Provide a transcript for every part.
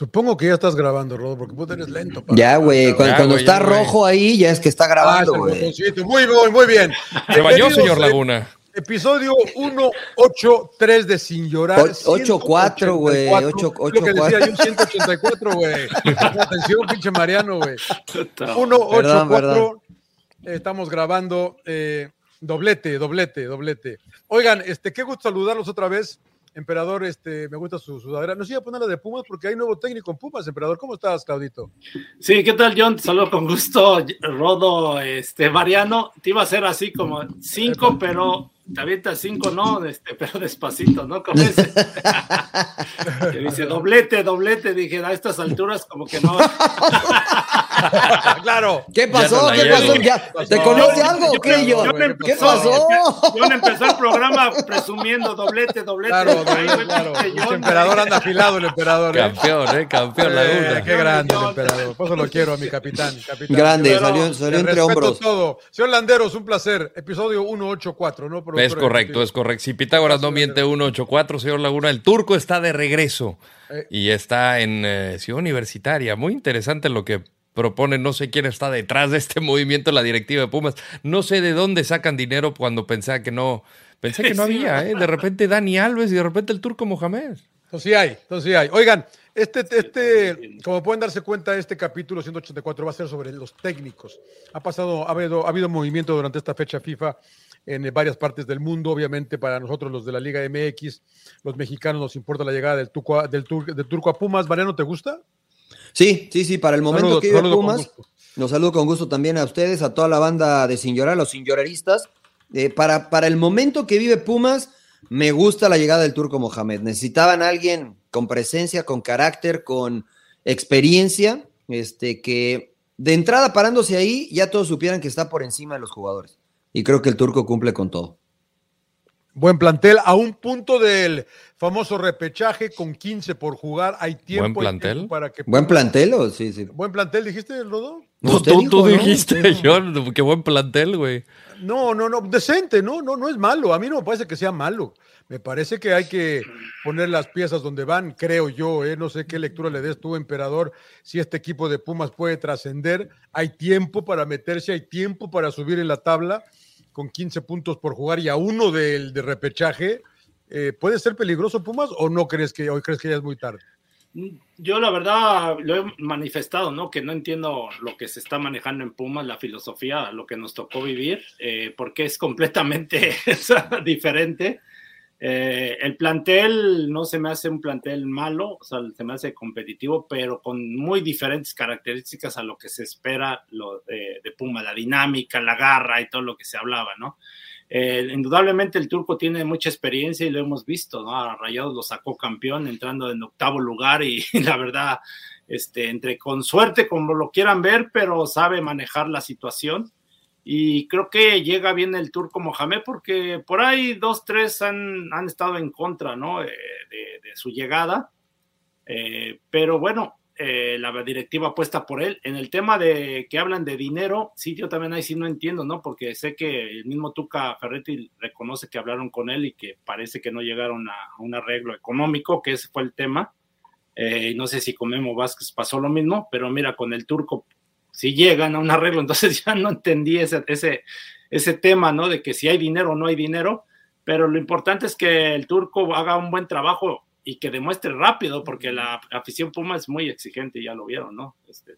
Supongo que ya estás grabando, Rodo, porque vos eres lento. para- Ya, güey. Cuando, Ya, cuando güey, está ya, rojo ahí, ya es que está Ah, grabando, güey. Muy bien, muy bien. Se bañó, señor Laguna. Episodio 183 de Sin Llorar. O- 8-4, güey, 184, 8-4. Lo que decía yo, 184, güey. Atención, pinche Mariano, güey. 184. Estamos grabando eh, doblete, doblete, doblete. Oigan, este, qué gusto saludarlos otra vez. Emperador, este, me gusta su sudadera. No sé, a poner la de Pumas porque hay nuevo técnico en Pumas, Emperador. ¿Cómo estás, Claudito? Sí, ¿qué tal, John? Te saludo con gusto, Rodo, este, Mariano. Te iba a hacer así como cinco, pero te avientas cinco, no, este, pero despacito, ¿no? Como ese. que dice doblete, doblete. Dije, a estas alturas, como que no. claro. ¿Qué pasó? ¿Qué pasó? ¿Ya- ¿Qué ¿Te conoce algo o qué, pasó? John empezó el programa presumiendo doblete, doblete. Claro, claro. John, emperador anda afilado el emperador. ¿eh? Campeón, ¿eh? Campeón Eh, Laguna. qué grande el emperador. Por eso lo quiero a mi capitán. capitán. Grande, Pero salió, entre respeto hombros. todo. Señor Landeros, un placer. Episodio 184, ¿no? Es correcto, es correcto. Si Pitágoras no miente 184, señor Laguna, el turco está de regreso Eh. y está en eh, Ciudad Universitaria. Muy interesante lo que propone. No sé quién está detrás de este movimiento, la directiva de Pumas. No sé de dónde sacan dinero cuando pensaba que no. Pensé que no Sí, había, ¿eh? De repente Dani Alves y de repente el turco Mohamed. Entonces sí hay, entonces sí hay. Oigan, este, este, como pueden darse cuenta, este capítulo 184 va a ser sobre los técnicos. Ha pasado, ha habido, ha habido movimiento durante esta fecha FIFA en eh, varias partes del mundo. Obviamente, para nosotros, los de la Liga MX, los mexicanos, nos importa la llegada del turco a, del tur- del turco a Pumas. Mariano, ¿te gusta? Sí, sí, sí, para el momento que vive saludo Pumas, los saludo con gusto también a ustedes, a toda la banda de Sin Llorar, los Sin Lloraristas. Eh, para, para el momento que vive Pumas, me gusta la llegada del Turco Mohamed. Necesitaban a alguien con presencia, con carácter, con experiencia, este, que de entrada parándose ahí, ya todos supieran que está por encima de los jugadores. Y creo que el Turco cumple con todo. Buen plantel, a un punto del famoso repechaje con 15 por jugar. Hay tiempo, Buen hay plantel. tiempo para que ¿Buen plantel o sí, sí? Buen plantel, dijiste, Rodo? No, tú, dijo, tú ¿no? dijiste. John, qué buen plantel, güey. No, no, no, decente, no, no, no es malo. A mí no me parece que sea malo. Me parece que hay que poner las piezas donde van, creo yo, ¿eh? no sé qué lectura le des tú, emperador, si este equipo de Pumas puede trascender. Hay tiempo para meterse, hay tiempo para subir en la tabla con 15 puntos por jugar y a uno del de repechaje. Eh, ¿Puede ser peligroso Pumas o no crees que hoy crees que ya es muy tarde? Yo la verdad lo he manifestado, ¿no? Que no entiendo lo que se está manejando en Pumas, la filosofía, lo que nos tocó vivir, eh, porque es completamente diferente. Eh, el plantel no se me hace un plantel malo, o sea, se me hace competitivo, pero con muy diferentes características a lo que se espera lo de, de Puma, la dinámica, la garra y todo lo que se hablaba, ¿no? Eh, indudablemente el turco tiene mucha experiencia y lo hemos visto, ¿no? A Rayados lo sacó campeón entrando en octavo lugar y, la verdad, este, entre con suerte, como lo quieran ver, pero sabe manejar la situación. Y creo que llega bien el turco Mohamed porque por ahí dos, tres han, han estado en contra, ¿no? Eh, de, de, su llegada. Eh, pero bueno, eh, la directiva apuesta por él. En el tema de que hablan de dinero, sí, yo también ahí sí no entiendo, ¿no? Porque sé que el mismo Tuca Ferretti reconoce que hablaron con él y que parece que no llegaron a, a un arreglo económico, que ese fue el tema. Eh, no sé si con Memo Vázquez pasó lo mismo, pero mira, con el turco si llegan a un arreglo, entonces ya no entendí ese, ese, ese tema, ¿no? De que si hay dinero o no hay dinero, pero lo importante es que el turco haga un buen trabajo y que demuestre rápido, porque la afición Puma es muy exigente, ya lo vieron, ¿no? Este,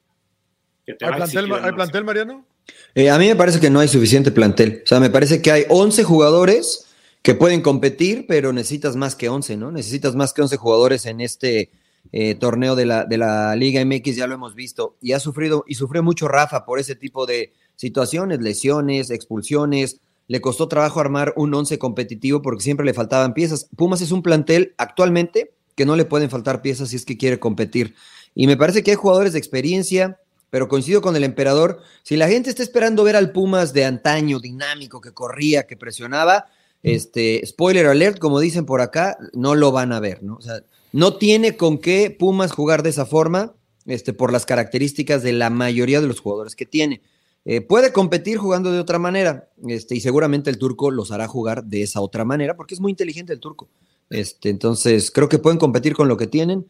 que te ¿Hay, plantel, ¿Hay plantel, Mariano? Eh, a mí me parece que no hay suficiente plantel. O sea, me parece que hay 11 jugadores que pueden competir, pero necesitas más que 11, ¿no? Necesitas más que 11 jugadores en este eh, torneo de la, de la Liga MX, ya lo hemos visto. Y ha sufrido, y sufrió mucho Rafa por ese tipo de situaciones, lesiones, expulsiones. Le costó trabajo armar un 11 competitivo porque siempre le faltaban piezas. Pumas es un plantel actualmente que no le pueden faltar piezas si es que quiere competir. Y me parece que hay jugadores de experiencia, pero coincido con el emperador. Si la gente está esperando ver al Pumas de antaño, dinámico, que corría, que presionaba, este, spoiler alert, como dicen por acá, no lo van a ver, ¿no? O sea, no tiene con qué Pumas jugar de esa forma, este, por las características de la mayoría de los jugadores que tiene. Eh, puede competir jugando de otra manera, este, y seguramente el turco los hará jugar de esa otra manera, porque es muy inteligente el turco. Este, entonces, creo que pueden competir con lo que tienen,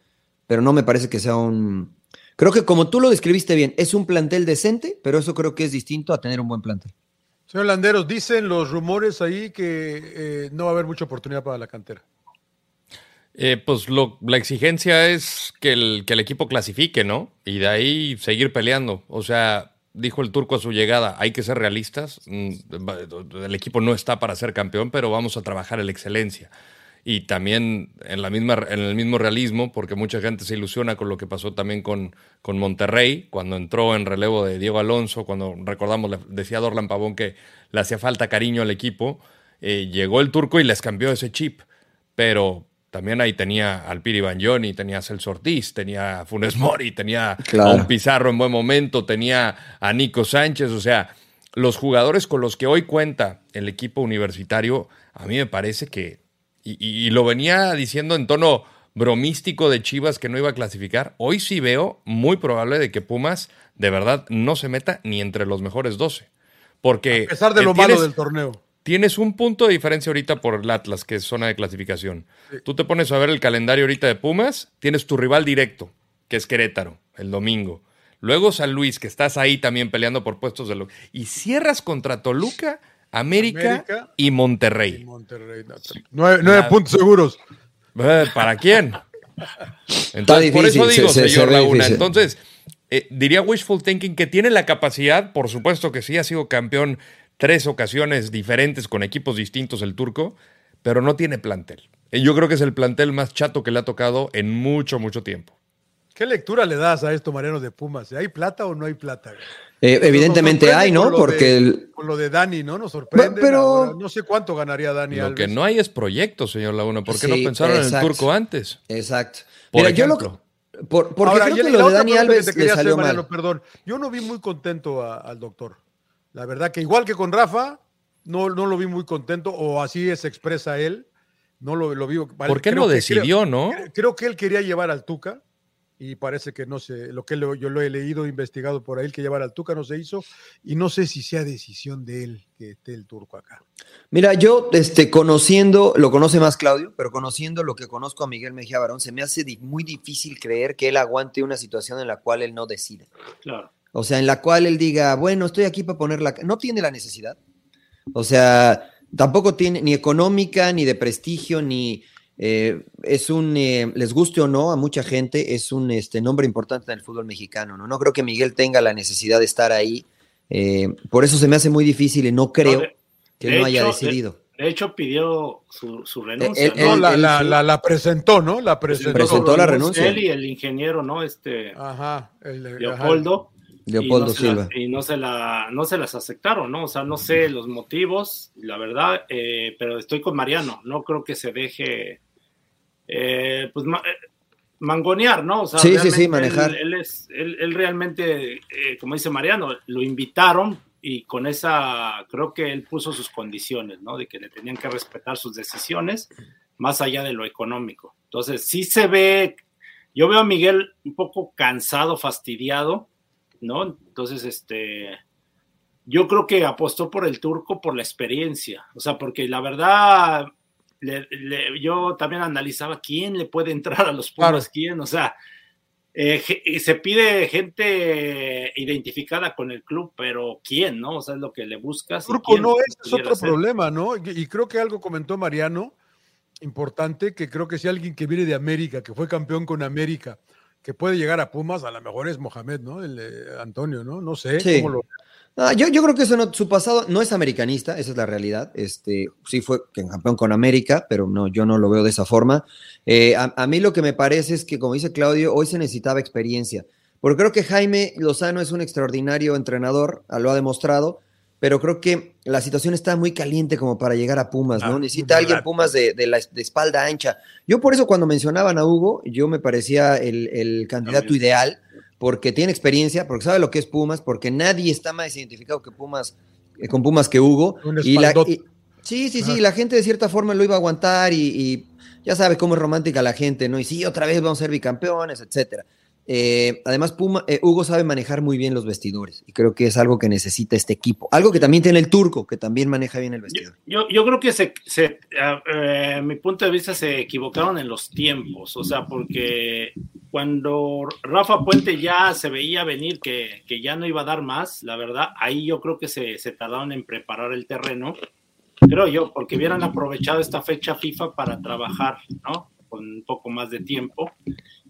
pero no me parece que sea un. Creo que como tú lo describiste bien, es un plantel decente, pero eso creo que es distinto a tener un buen plantel. Señor Landeros, dicen los rumores ahí que eh, no va a haber mucha oportunidad para la cantera. Eh, pues la exigencia es que el, que el equipo clasifique, ¿no? Y de ahí seguir peleando. O sea, dijo el turco a su llegada, hay que ser realistas, mm, el equipo no está para ser campeón, pero vamos a trabajar en la excelencia. Y también en, la misma, en el mismo realismo, porque mucha gente se ilusiona con lo que pasó también con, con Monterrey, cuando entró en relevo de Diego Alonso, cuando recordamos, decía Dorlan Pavón que le hacía falta cariño al equipo, eh, llegó el turco y les cambió ese chip, pero también ahí tenía al Piri Bagnoni, tenía a Celso Ortiz, tenía a Funes Mori, tenía a un Pizarro en buen momento, tenía a Nico Sánchez, o sea, los jugadores con los que hoy cuenta el equipo universitario, a mí me parece que, y, lo venía diciendo en tono bromístico de Chivas que no iba a clasificar, hoy sí veo muy probable de que Pumas de verdad no se meta ni entre los mejores 12. Porque a pesar de lo malo del torneo Tienes un punto de diferencia ahorita por el Atlas, que es zona de clasificación. Tú te pones a ver el calendario ahorita de Pumas, tienes tu rival directo, que es Querétaro, el domingo. Luego San Luis, que estás ahí también peleando por puestos de... Lo... Y cierras contra Toluca, América, y Monterrey. nueve, puntos seguros. Eh, ¿Para quién? Entonces, por eso digo, señor Laguna. Entonces, eh, diría wishful thinking que tiene la capacidad, por supuesto que sí, ha sido campeón tres ocasiones diferentes con equipos distintos el turco, pero no tiene plantel. Yo creo que es el plantel más chato que le ha tocado en mucho, mucho tiempo. ¿Qué lectura le das a esto, Mariano de Pumas? ¿Hay plata o no hay plata? Eh, evidentemente hay, ¿no? Porque con lo de Dani, ¿no? Nos sorprende. Pero no sé cuánto ganaría Dani. Lo que no hay es proyecto, señor Laguna. ¿Por qué no pensaron en el turco antes? Exacto. Mira, yo lo, por, porque creo que lo de Dani Alves le salió mal. Perdón, yo no vi muy contento al doctor. La verdad que igual que con Rafa, no, no lo vi muy contento, o así se expresa él. No lo, lo vi. ¿Por qué no decidió, no? Creo, que él quería llevar al Tuca y parece que no sé, lo que yo lo he leído, investigado por ahí, que llevar al Tuca no se hizo y no sé si sea decisión de él que esté el turco acá. Mira, yo este, conociendo, lo conoce más Claudio, pero conociendo lo que conozco a Miguel Mejía Barón, se me hace muy difícil creer que él aguante una situación en la cual él no decide. Claro. O sea, en la cual él diga, bueno, estoy aquí para poner la... No tiene la necesidad. O sea, tampoco tiene ni económica, ni de prestigio, ni... Eh, es un, eh, les guste o no a mucha gente, es un este, nombre importante en el fútbol mexicano. ¿no? no creo que Miguel tenga la necesidad de estar ahí. Eh, por eso se me hace muy difícil y no creo que no haya decidido. De, hecho, pidió su, renuncia. no, la, la, presentó, ¿no? La presentó. presentó la renuncia. Él y el ingeniero, ¿no? Este, ajá, el, Leopoldo. Leopoldo y no Silva. y no se, la, no se las aceptaron, ¿no? O sea, no sé los motivos, la verdad, eh, pero estoy con Mariano, no creo que se deje, eh, pues, eh, mangonear, ¿no? O sea, sí, sí, sí, manejar. Él, es, él, realmente, como dice Mariano, lo invitaron y con esa, creo que él puso sus condiciones, ¿no? De que le tenían que respetar sus decisiones más allá de lo económico. Entonces, sí se ve, yo veo a Miguel un poco cansado, fastidiado, ¿no? Entonces, este, yo creo que apostó por el turco por la experiencia, o sea, porque la verdad, yo también analizaba quién le puede entrar a los Pumas, quién, o sea, eh, se pide gente identificada con el club, pero ¿quién, no? O sea, es lo que le buscas. Turco no es, es otro problema, ¿no? Y, creo que algo comentó Mariano, importante, que creo que si alguien que viene de América, que fue campeón con América, que puede llegar a Pumas, a lo mejor es Mohamed, ¿no? El Antonio, ¿no? No sé cómo lo. Ah, yo, yo, creo que eso no, su pasado no es americanista, esa es la realidad. Este, sí fue campeón con América, pero no, yo no lo veo de esa forma. Eh, a, mí lo que me parece es que, como dice Claudio, hoy se necesitaba experiencia. Porque creo que Jaime Lozano es un extraordinario entrenador, lo ha demostrado, pero creo que la situación está muy caliente como para llegar a Pumas, ¿no? Ah, Necesita alguien. Pumas de, de la de espalda ancha. Yo por eso cuando mencionaban a Hugo, yo me parecía el, el candidato También. ideal, porque tiene experiencia, porque sabe lo que es Pumas, porque nadie está más identificado que Pumas, eh, con Pumas que Hugo. Un Y la, y- sí, sí, sí, la gente de cierta forma lo iba a aguantar y, y ya sabe cómo es romántica la gente, ¿no? Y sí, otra vez vamos a ser bicampeones, etcétera. Eh, además, Puma, eh, Hugo sabe manejar muy bien los vestidores y creo que es algo que necesita este equipo. Algo que también tiene el turco, que también maneja bien el Yo, vestidor. yo, yo creo que se, se a- eh, a mi punto de vista se equivocaron en los tiempos, o sea, porque cuando Rafa Puente ya se veía venir que, que ya no iba a dar más, la verdad, ahí yo creo que se, se tardaron en preparar el terreno, creo yo, porque hubieran aprovechado esta fecha FIFA para trabajar, ¿no? Con un poco más de tiempo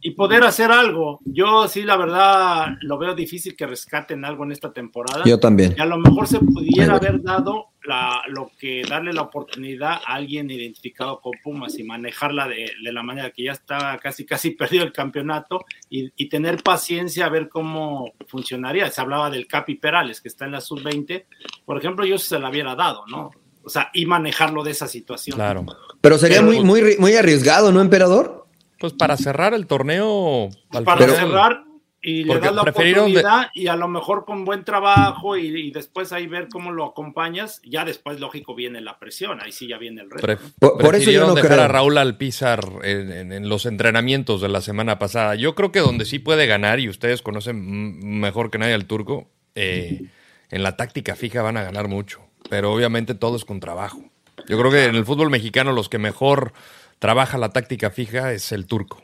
y poder hacer algo. Yo sí, la verdad, lo veo difícil que rescaten algo en esta temporada. Yo también. Y a lo mejor se pudiera Ahí voy. haber dado la, lo que darle la oportunidad a alguien identificado con Pumas y manejarla de, de la manera que ya está casi casi perdido el campeonato y, y tener paciencia a ver cómo funcionaría. Se hablaba del Capi Perales que está en la sub-20, por ejemplo, yo se la hubiera dado, ¿no? O sea, y manejarlo de esa situación. Claro. Pero sería Pero- muy, muy, ri- muy arriesgado, ¿no, emperador? Pues para cerrar el torneo. al Para final- cerrar y le das la prefirieron de- oportunidad y a lo mejor con buen trabajo y, y después ahí ver cómo lo acompañas, ya después lógico viene la presión, ahí sí ya viene el reto. Pref- Por- por eso yo no dejar creo. a Raúl Alpizar en, en- en los entrenamientos de la semana pasada. Yo creo que donde sí puede ganar, y ustedes conocen mejor que nadie al turco, eh, en la táctica fija van a ganar mucho. Pero obviamente todo es con trabajo. Yo creo que en el fútbol mexicano los que mejor trabaja la táctica fija es el turco.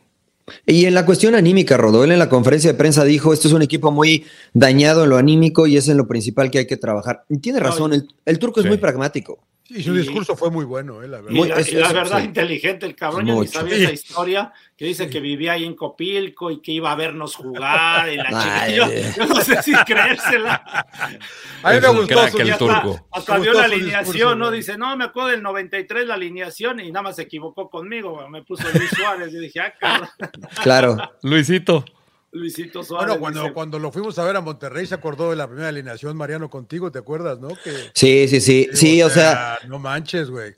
Y en la cuestión anímica, Rodolfo, en la conferencia de prensa dijo, esto es un equipo muy dañado en lo anímico y es en lo principal que hay que trabajar. Y tiene No, razón, el, el turco es Sí. muy pragmático. Y su discurso fue muy bueno, eh, la verdad. Y Muy- la, es- y la es- verdad, sí. inteligente el cabrón, yo ni sabía esa historia, que dice que vivía ahí en Copilco y que iba a vernos jugar y la Ay, chica. Yo, yo no sé si creérsela. A mí me gustó su el hasta, turco. hasta Me vio la alineación, discurso, ¿no? Dice, no, me acuerdo del 93 la alineación y nada más se equivocó conmigo, me puso Luis Suárez. Y dije, ah, cabrón, Claro. Luisito. Luisito Suárez. Bueno, cuando, dice, cuando lo fuimos a ver a Monterrey se acordó de la primera alineación, Mariano, contigo, ¿te acuerdas, no? Que, Sí, sí, sí. Sí, o sea, No manches, güey.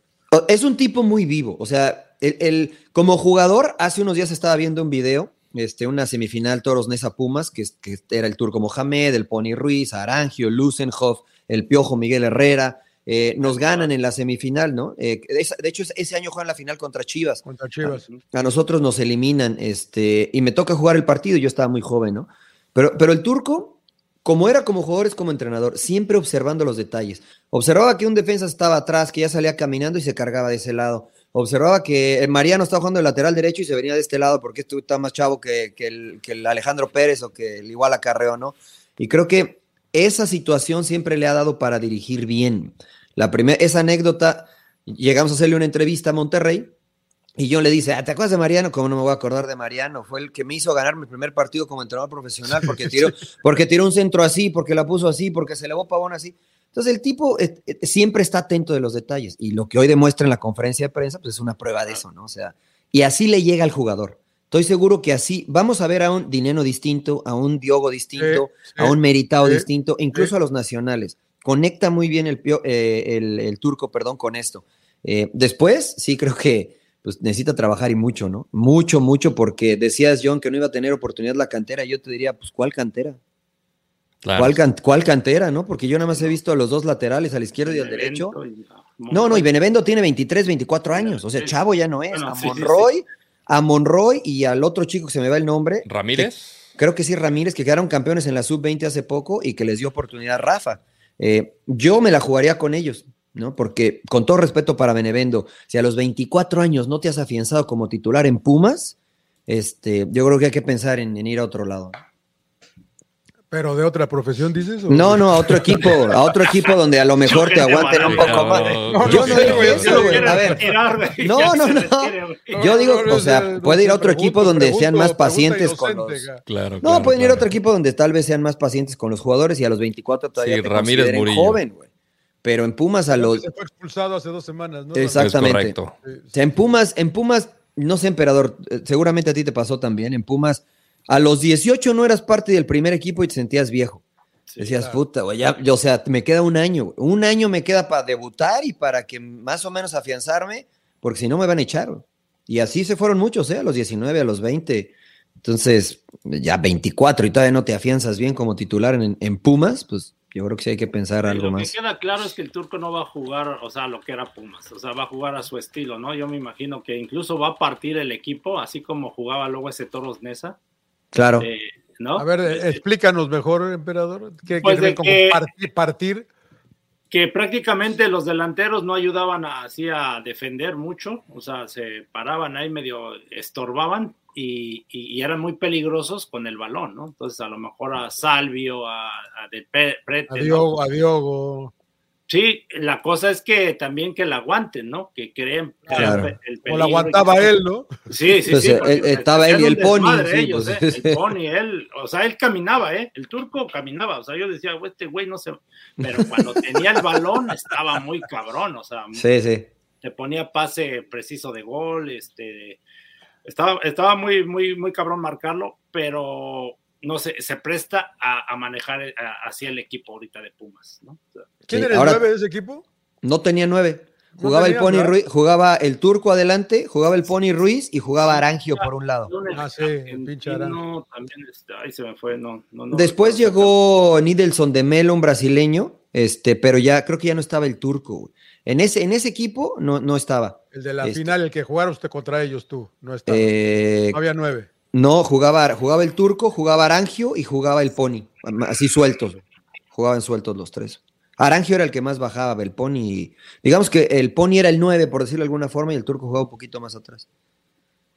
Es un tipo muy vivo. O sea, el, el- como jugador, hace unos días estaba viendo un video, este, una semifinal Toros Nesa Pumas, que, es- que era el turco Mohamed, el Pony Ruiz, Arangio, Lusenhoff, el Piojo Miguel Herrera. Eh, nos ganan en la semifinal, ¿no? Eh, de hecho, ese- año juegan la final contra Chivas. Contra Chivas. A nosotros nos eliminan, este, y me toca jugar el partido, yo estaba muy joven, ¿no? Pero, pero el turco, como era como jugador, es como entrenador, siempre observando los detalles. Observaba que un defensa estaba atrás, que ya salía caminando y se cargaba de ese lado. Observaba que el Mariano estaba jugando de lateral derecho y se venía de este lado porque este está más chavo que, que el, que el Alejandro Pérez o que el igual acarreo, ¿no? Y creo que esa situación siempre le ha dado para dirigir bien. La primera, esa anécdota, llegamos a hacerle una entrevista a Monterrey y yo le dice, "Ah, ¿te acuerdas de Mariano? ¿Cómo no me voy a acordar de Mariano? Fue el que me hizo ganar mi primer partido como entrenador profesional porque tiró, porque tiró un centro así, porque la puso así, porque se elevó pavón así. Entonces el tipo eh, eh, siempre está atento de los detalles y lo que hoy demuestra en la conferencia de prensa pues es una prueba de eso, ¿no? O sea, y así le llega al jugador. Estoy seguro que así vamos a ver a un Dineno distinto, a un Diogo distinto, a un Meritao distinto, incluso a los nacionales. Conecta muy bien el, pio- eh, el, el turco, perdón, con esto. Eh, después, sí creo que pues, necesita trabajar y mucho, ¿no? Mucho, mucho, porque decías, John, que no iba a tener oportunidad la cantera. Yo te diría, pues, ¿cuál cantera? Claro. ¿Cuál, can- cuál cantera, no? Porque yo nada más he visto a los dos laterales, al izquierdo y al derecho. Y- No, no, y Benevendo tiene 23, 24 años. O sea, chavo ya no es. Bueno, a sí, sí, Monroy, a Monroy y al otro chico que se me va el nombre. Ramírez. Creo que sí, Ramírez, que quedaron campeones en la sub-20 hace poco y que les dio oportunidad a Rafa. Eh, yo me la jugaría con ellos, ¿no? Porque, con todo respeto para Benevendo, si a los 24 años no te has afianzado como titular en Pumas, este, yo creo que hay que pensar en, en ir a otro lado. ¿Pero de otra profesión dices? o- No, no, a otro equipo, a otro equipo donde a lo mejor te aguanten un poco más. cabrón. Yo no güey, eso, güey. A ver, No, no, no. Yo digo, no, o sea, no, puede ir a otro equipo donde sean más pacientes con los. Claro. No, pueden ir a otro equipo donde tal vez sean más pacientes con los jugadores y a los 24 todavía Sí, te Ramírez consideren Murillo. joven, güey. Pero en Pumas a los Se fue expulsado hace dos semanas, ¿no? Exactamente. Es correcto. Sí, o sea, en Pumas, en Pumas, no sé, emperador, eh, seguramente a ti te pasó también. En Pumas, a los 18 no eras parte del primer equipo y te sentías viejo. Decías, puta, güey, ya, o sea, me queda un año, un año me queda para debutar y para que más o menos afianzarme, porque si no me van a echar. Y así se fueron muchos, ¿eh? A los 19, a los 20. Entonces, ya 24 y todavía no te afianzas bien como titular en, en Pumas, pues yo creo que sí hay que pensar algo lo más. que queda claro es que el turco no va a jugar, o sea, lo que era Pumas, o sea, va a jugar a su estilo, ¿no? Yo me imagino que incluso va a partir el equipo, así como jugaba luego ese Toros Nesa. Claro. eh, ¿no? A ver, Eh, explícanos mejor, emperador. ¿Qué Pues quiere de como que- partir, partir? que prácticamente los delanteros no ayudaban a- así a defender mucho, o sea, se paraban ahí medio, estorbaban y, y- y eran muy peligrosos con el balón, ¿no? Entonces a lo mejor a Salvio, a, a De Prete, A ¿no? Diogo, a Diogo. Sí, la cosa es que también que la aguanten, ¿no? Que creen Claro. el, O la aguantaba que- él, ¿no? Sí, sí, Pues, sí. eh, porque él- estaba él y el Pony, sí, ellos, pues, ¿eh? sí. El Pony, él, o sea, él caminaba, ¿eh? El turco caminaba, o sea, yo decía, "Güey, este güey no se... Pero cuando tenía el balón estaba muy cabrón, o sea, Sí, sí. te ponía pase preciso de gol, este... Estaba, estaba muy, muy, muy cabrón marcarlo, pero no sé, se presta a, a manejar eh, a- así el equipo ahorita de Pumas, ¿no? O sea, ¿Quién Sí, era el ahora- 9 de ese equipo? No tenía nueve. No Jugaba el Pony. Ruiz, jugaba el turco adelante, jugaba el Pony Ruiz y jugaba Arangio por un lado. Ah, sí, el pinche también, este, ahí se me fue, no, no, no Después llegó Nidelson de Melo, un brasileño, este, pero ya creo que ya no estaba el turco. En ese, en ese equipo no, no estaba. El de la Este. final, el que jugaron usted contra ellos tú. No estaba. Eh, No había nueve. No, jugaba, jugaba el turco, jugaba Arangio y jugaba el Pony. Así sueltos. Jugaban sueltos los tres. Arangio era el que más bajaba, el Pony. Digamos que el Pony era el 9, por decirlo de alguna forma, y el turco jugaba un poquito más atrás.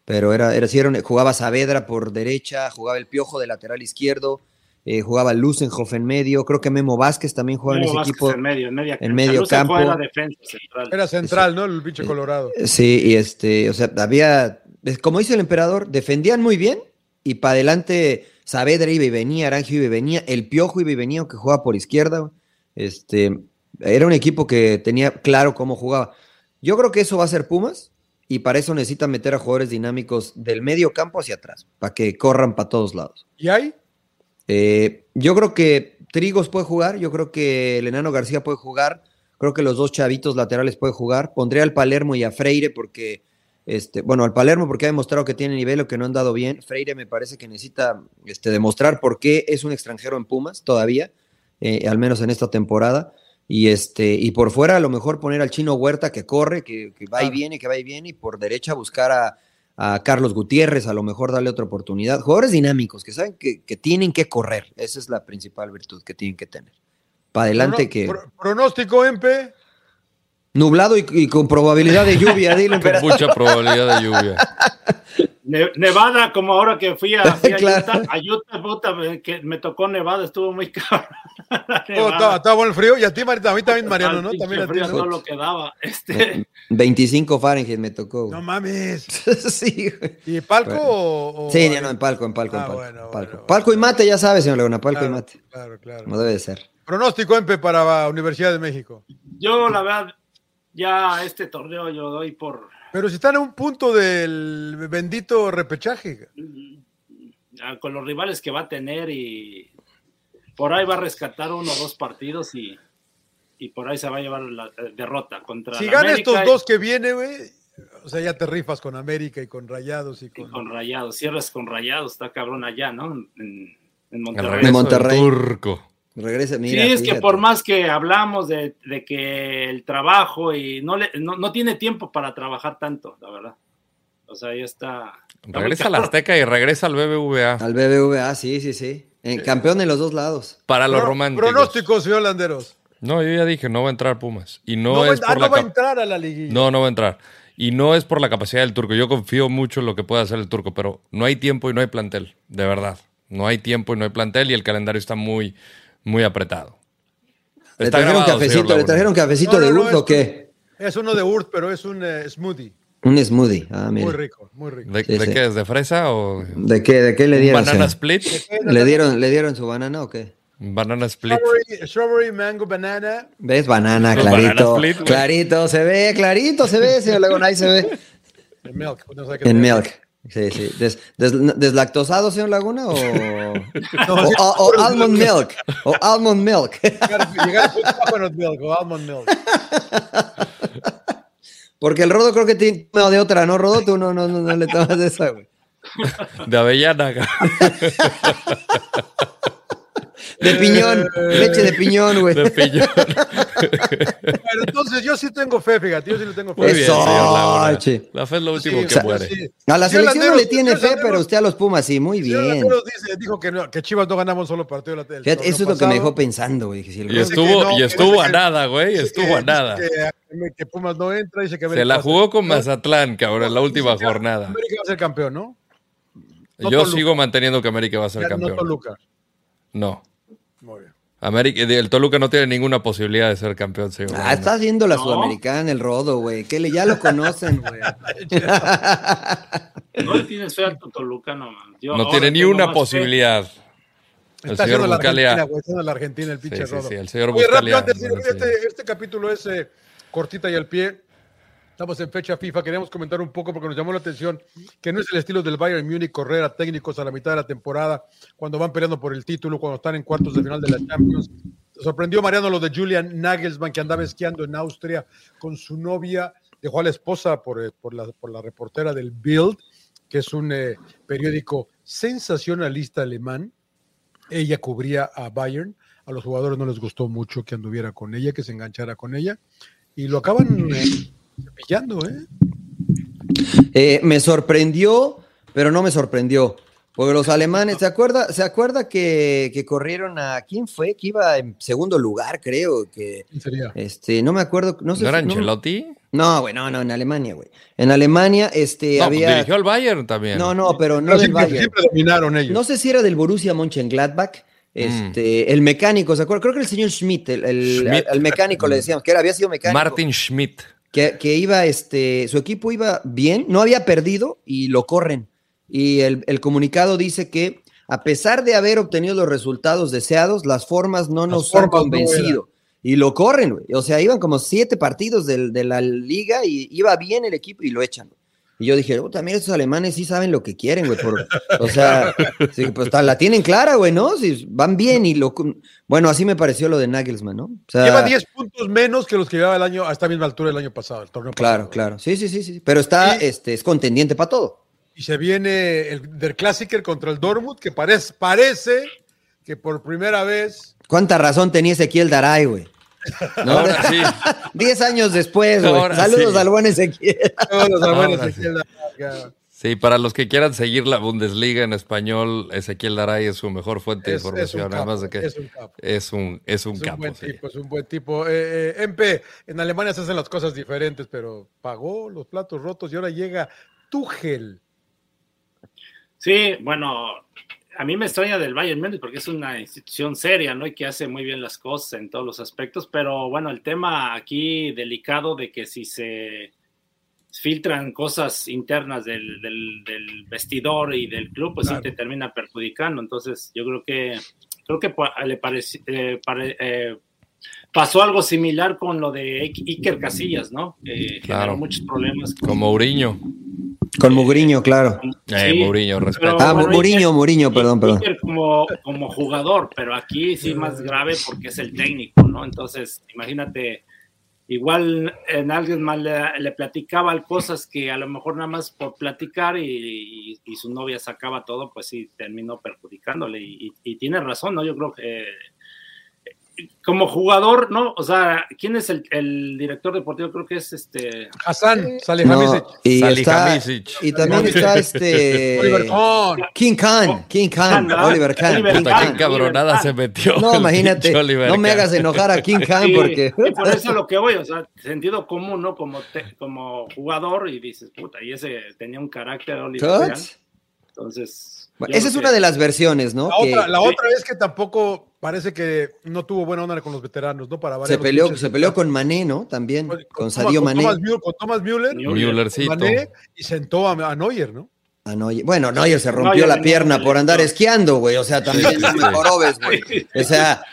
Pero era, era, sí, era un- jugaba Saavedra por derecha, jugaba el Piojo de lateral izquierdo, eh, jugaba Lusenhoff en medio, creo que Memo Vázquez también jugaba en Memo ese Vázquez equipo. en medio, en, media en medio campo. Era defensa central. Era central, ¿no? El pinche Colorado. Sí, y este, o sea, había, como dice el emperador, defendían muy bien y para adelante Saavedra iba y venía, Arangio iba y venía, el Piojo iba y venía, aunque jugaba por izquierda. Este, era un equipo que tenía claro cómo jugaba. Yo creo que eso va a ser Pumas y para eso necesita meter a jugadores dinámicos del medio campo hacia atrás, para que corran para todos lados. ¿Y hay? Eh, yo creo que Trigos puede jugar, yo creo que el Enano García puede jugar, creo que los dos chavitos laterales pueden jugar. Pondría al Palermo y a Freire porque, este, bueno, al Palermo porque ha demostrado que tiene nivel o que no han dado bien. Freire me parece que necesita este, demostrar por qué es un extranjero en Pumas todavía, eh, al menos en esta temporada. Y, este, y por fuera a lo mejor poner al chino Huerta que corre, que, que va y viene, que va y viene, y por derecha buscar a, a Carlos Gutiérrez, a lo mejor darle otra oportunidad. Jugadores dinámicos que saben que, que tienen que correr. Esa es la principal virtud que tienen que tener. Para adelante Prono- que... pro- pronóstico, Empe. Nublado y, y con probabilidad de lluvia, dile. Con mucha probabilidad de lluvia. Ne- Nevada, como ahora que fui a, fui a Claro. Utah, a Utah, puta, que me tocó Nevada, estuvo muy. La Oh, estaba, estaba bueno el frío. Y a ti, Marita, a mí también, Mariano, ¿no? También a ti, frío, ¿no? lo que daba. Este, 25 Fahrenheit me tocó. güey. No mames. sí, güey. ¿Y palco Bueno. o, o- Sí, ya no, en palco, en palco, en Ah, palco. bueno, palco. bueno, Palco y mate, ya sabes, señor Laguna, palco Claro, y mate. Claro, claro. Como debe de ser. Pronóstico, Empe, para Universidad de México. yo, la verdad, ya este torneo yo doy por. Pero si están a un punto del bendito repechaje. Con los rivales que va a tener y por ahí va a rescatar uno o dos partidos y, y por ahí se va a llevar la eh, derrota contra Si gana América estos y- dos que viene, güey, o sea, ya te rifas con América y con Rayados y y con... con Rayados. Cierras con Rayados, está cabrón allá, ¿no? En, en Monterrey. del Monterrey. turco. Regresa, mira. sí, es que por más que hablamos de, de que el trabajo y no, le, no, no tiene tiempo para trabajar tanto, la verdad. O sea, ya está. Regresa al. Azteca y regresa al BBVA. Al BBVA, sí, sí, sí. Eh, campeón de los dos lados. Para los Pro- románticos. Pronóstico, señor Landeros. No, yo ya dije, no va a entrar Pumas. Y no, No, va, es ah, por no la va a cap- entrar a la liguilla. No, no va a entrar. Y no es por la capacidad del turco. Yo confío mucho en lo que puede hacer el turco, pero no hay tiempo y no hay plantel, de verdad. No hay tiempo y no hay plantel y el calendario está muy, muy apretado. ¿Le Está trajeron grabado, cafecito, ¿le trajeron cafecito No, no, de no, es- o qué? Es uno de Urt, pero es un eh, smoothie. Un smoothie. Ah, mira. Muy rico, muy rico. ¿De, Sí, de sí. qué es? ¿De fresa o ¿De qué, de qué le dieron? banana split? ¿Le dieron, ¿Le dieron su banana o qué? Banana split. Strawberry, strawberry, mango, banana. ¿Ves? Banana, clarito. split, clarito, se ve, clarito se ve, señor Laguna, ahí se ve. En milk. no sé qué En milk. Sí, sí. Des- des- ¿Deslactosado, señor Laguna? ¿O, No, o- sí, o- o almond milk? ¿O almond milk? Llegar, llegar a coconut milk o almond milk. Porque el Rodo creo que tiene no, de otra, ¿no, Rodo? Tú no, no, no, no le tomas de esa, güey. De avellana. De piñón, leche de piñón, güey. De piñón. Bueno, entonces yo sí tengo fe, fíjate, yo sí le tengo fe. Muy bien, Eso, señor Laguna. che. La fe es lo último Sí, que o sea, muere. sí. A la selección no le tiene fe, pero usted a los Pumas sí, muy bien. Dice, dijo que, no- que Chivas no ganamos solo partido. del Fíjate, torneo eso es lo que me dejó pensando, güey. si Y estuvo, no, y estuvo a que- nada, güey. Estuvo que- a nada. Que, que Pumas no entra, dice que Se la jugó con Mazatlán, cabrón, en la última jornada. América va a ser campeón, ¿no? no Yo Toluca. sigo manteniendo que América va a ser No campeón. Toluca. No. América, el Toluca no tiene ninguna posibilidad de ser campeón, señor. Ah, estás viendo la No. sudamericana, el Rodo, güey. Que le, ya lo conocen, güey. No le tienes fe al Toluca, no, man. Yo No tiene ni una fe. posibilidad. El Está señor haciendo la Argentina, güey. Está la Argentina, el Sí, pinche sí, Rodo. sí, el señor Oye, rápido, antes este, este capítulo es eh, cortita y al pie. Estamos en fecha FIFA. Queríamos comentar un poco porque nos llamó la atención que no es el estilo del Bayern Múnich correr a técnicos a la mitad de la temporada cuando van peleando por el título, cuando están en cuartos de final de la Champions. Sorprendió Mariano lo de Julian Nagelsmann que andaba esquiando en Austria con su novia. Dejó a la esposa por, eh, por, la, por la reportera del Bild, que es un eh, periódico sensacionalista alemán. Ella cubría a Bayern. A los jugadores no les gustó mucho que anduviera con ella, que se enganchara con ella. Y lo acaban eh, cepillando, ¿eh? Eh, me sorprendió, pero no me sorprendió. Porque los alemanes, ¿se acuerda, ¿se acuerda que, que corrieron a quién fue? Que iba en segundo lugar, creo. Que ¿Quién sería? este, no me acuerdo. No, sé ¿No era si- no- Ancelotti? No, güey, no, no, en Alemania, güey. En Alemania, este, No, había. dirigió al Bayern también. No, no, pero no Pero del siempre, Bayern. siempre dominaron ellos. No sé si era del Borussia Mönchengladbach. Este, el mecánico, ¿se acuerda? Creo que el señor Schmidt, el, el- Schmidt. al mecánico le decíamos, que era, había sido mecánico. Martin Schmidt. Que, que iba, este, su equipo iba bien, no había perdido y lo corren. Y el, el comunicado dice que a pesar de haber obtenido los resultados deseados, las formas no nos han formas no convencido. y lo corren, güey. O sea, iban como siete partidos del- de, la liga y iba bien el equipo y lo echan. Y yo dije, también estos alemanes sí saben lo que quieren, güey. por- o sea, sí, pues la tienen clara, güey, ¿no? Si van bien y lo... Bueno, así me pareció lo de Nagelsmann, ¿no? O sea, Lleva 10 puntos menos que los que llevaba el año a esta misma altura del año pasado, el torneo Claro, pasado. claro. Sí, sí, sí, sí. Pero está, Y- este, es contendiente para todo. Y se viene el Der Klassiker contra el Dortmund, que parece, parece que por primera vez ¿Cuánta razón tenía Ezequiel Daray, güey? ¿No? Ahora sí. Diez años después, güey. Saludos sí. Al buen Ezequiel. Ahora se sí. para los que quieran seguir la Bundesliga en español, Ezequiel Daray es su mejor fuente de Es, es un información, capo, además de que es un capo. es un, es un Es un capo. buen sí. tipo, es un buen tipo. Eh, eh, MP, en Alemania se hacen las cosas diferentes, pero pagó los platos rotos y ahora llega Tuchel. Sí, bueno, a mí me extraña del Bayern Múnich porque es una institución seria, ¿no? Y que hace muy bien las cosas en todos los aspectos, pero bueno, el tema aquí delicado de que si se filtran cosas internas del, del- del vestidor y del club, pues Claro. sí te termina perjudicando. Entonces, yo creo que creo que le eh, pare- eh, pasó algo similar con lo de Ike- Iker Casillas, ¿no? Eh, Claro. generó muchos problemas. con- Como Uriño. Con Mugriño, claro. Eh, Sí, pero respeto. Ah, bueno, Muriño, Iker- Muriño, perdón, perdón. Como, como jugador, pero aquí sí más grave porque es el técnico, ¿no? Entonces, imagínate, igual en alguien más le, le platicaba cosas que a lo mejor nada más por platicar y, y- y su novia sacaba todo, pues sí, terminó perjudicándole. Y, y- y tiene razón, ¿no? Yo creo que eh, como jugador, ¿no? O sea, ¿quién es el, el director deportivo? Creo que es este... Hassan Salihamidzic. No, y, está, y también está este. Oliver Kahn. King Khan, King Khan, Khan, Oliver Khan. Oliver Khan. qué cabronada Khan. se metió. No, el imagínate, no me hagas enojar a King Khan porque. sí, por eso lo que voy, o sea, sentido común, ¿no? Como, te- como jugador y dices, puta, y ese tenía un carácter Oliver. Tuts. Entonces. Bueno, esa es una de las versiones, ¿no? La, Que otra, la otra es que tampoco parece que no tuvo buena onda con los veteranos, ¿no? Para se peleó, pinches- se peleó con Mané, ¿no? También, con, Sadio con Mané. Thomas Müller, con Thomas Müller, Müller. Müllercito. Mané, y sentó a, a Neuer, ¿no? Ah, no, bueno, Neuer se rompió Neuer la no, pierna no, por andar no. esquiando, güey. O sea, también Sí, no sí, me sí. jorobes, güey. O sea,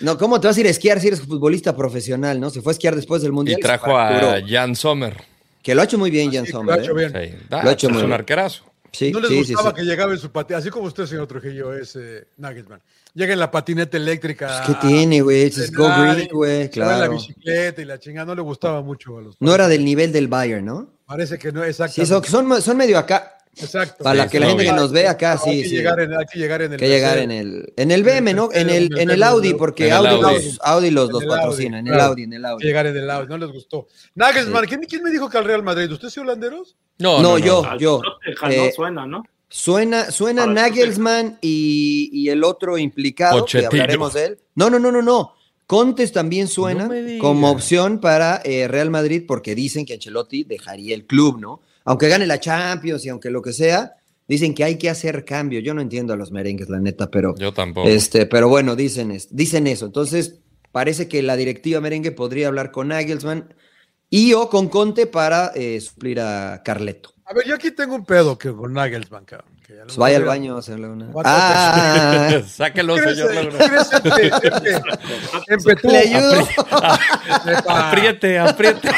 no, ¿cómo te vas a ir a esquiar si eres futbolista profesional, no? Se fue a esquiar después del Mundial. Y trajo a. Jan Sommer. Que lo ha hecho muy bien, Jan Sí, Sommer. lo ha hecho ¿eh? bien. Sí, da, Lo ha hecho es muy un bien. arquerazo. Sí, no les sí, gustaba sí. que llegaba en su patineta, así como usted, señor Trujillo, es eh, Nagelsmann. Llega en la patineta eléctrica. Pues, ¿Qué tiene, güey? Es Go Green, güey, La claro. bicicleta y la chingada, no le gustaba mucho a los. No era del nivel del Bayern, ¿no? Parece que no, exacto. Sí, son, son, son medio acá. Exacto. Para Sí, que la gente que nos ve acá, hay sí, que sí. Llegar en, hay que llegar en el. que llegar en el, en el BM, ¿no? En el, en el Audi, porque En el Audi, Audi. los, Audi los, En los el patrocina, Audi, en el claro. Audi, en el Hay que Audi. llegar en el lado, no les gustó. Nagelsmann, ¿quién, quién me dijo que al Real Madrid? ¿Usted es holanderos? No, No, no, yo. Yo, eh, no suena, ¿no? Suena, Nagelsmann y, y el otro implicado, Pochettino. que hablaremos de él. No, no, no, no, no. Contes también suena como opción para eh, Real Madrid porque dicen que Ancelotti dejaría el club, ¿no? Aunque gane la Champions y aunque lo que sea, dicen que hay que hacer cambio. Yo no entiendo a los merengues, la neta, pero Yo tampoco. este, pero bueno, dicen, es- dicen eso. Entonces, parece que la directiva merengue podría hablar con Nagelsmann y o con Conte para eh, suplir a Carleto. A ver, yo aquí tengo un pedo que con Nagelsmann, cabrón. que ya lo Pues vaya al baño a hacerle una. Voy a Ah, Sáquelo, ¿Crees, señor. Laguna. le ayudo. Apriete, apriete.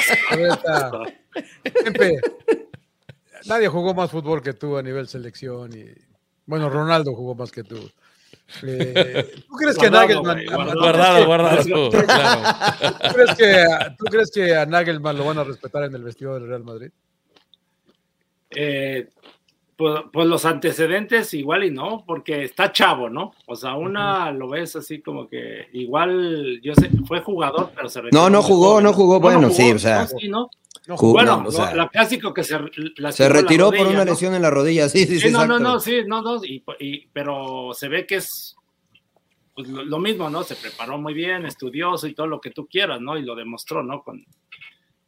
Empe, nadie jugó más fútbol que tú a nivel selección y bueno, Ronaldo jugó más que tú. Eh, ¿Tú crees que Guardado, Nagelsmann güey, Guardado, guardado. Claro. ¿tú crees que, ¿Tú crees que a Nagelman lo van a respetar en el vestido del Real Madrid? Eh, pues, pues los antecedentes igual y no, porque está chavo, ¿no? O sea, una lo ves así como que igual, yo sé, fue jugador, pero se No, no jugó, no jugó, bueno, sí, o sea, no, sí, ¿no? Bueno, no, o sea, la clásico que se, se retiró por una ¿no? lesión en la rodilla, sí, sí, sí. Sí, no, no, no, sí, no, no, y, y- pero se ve que es pues, lo, lo mismo, ¿no? Se preparó muy bien, estudioso y todo lo que tú quieras, ¿no? Y lo demostró, ¿no? Con,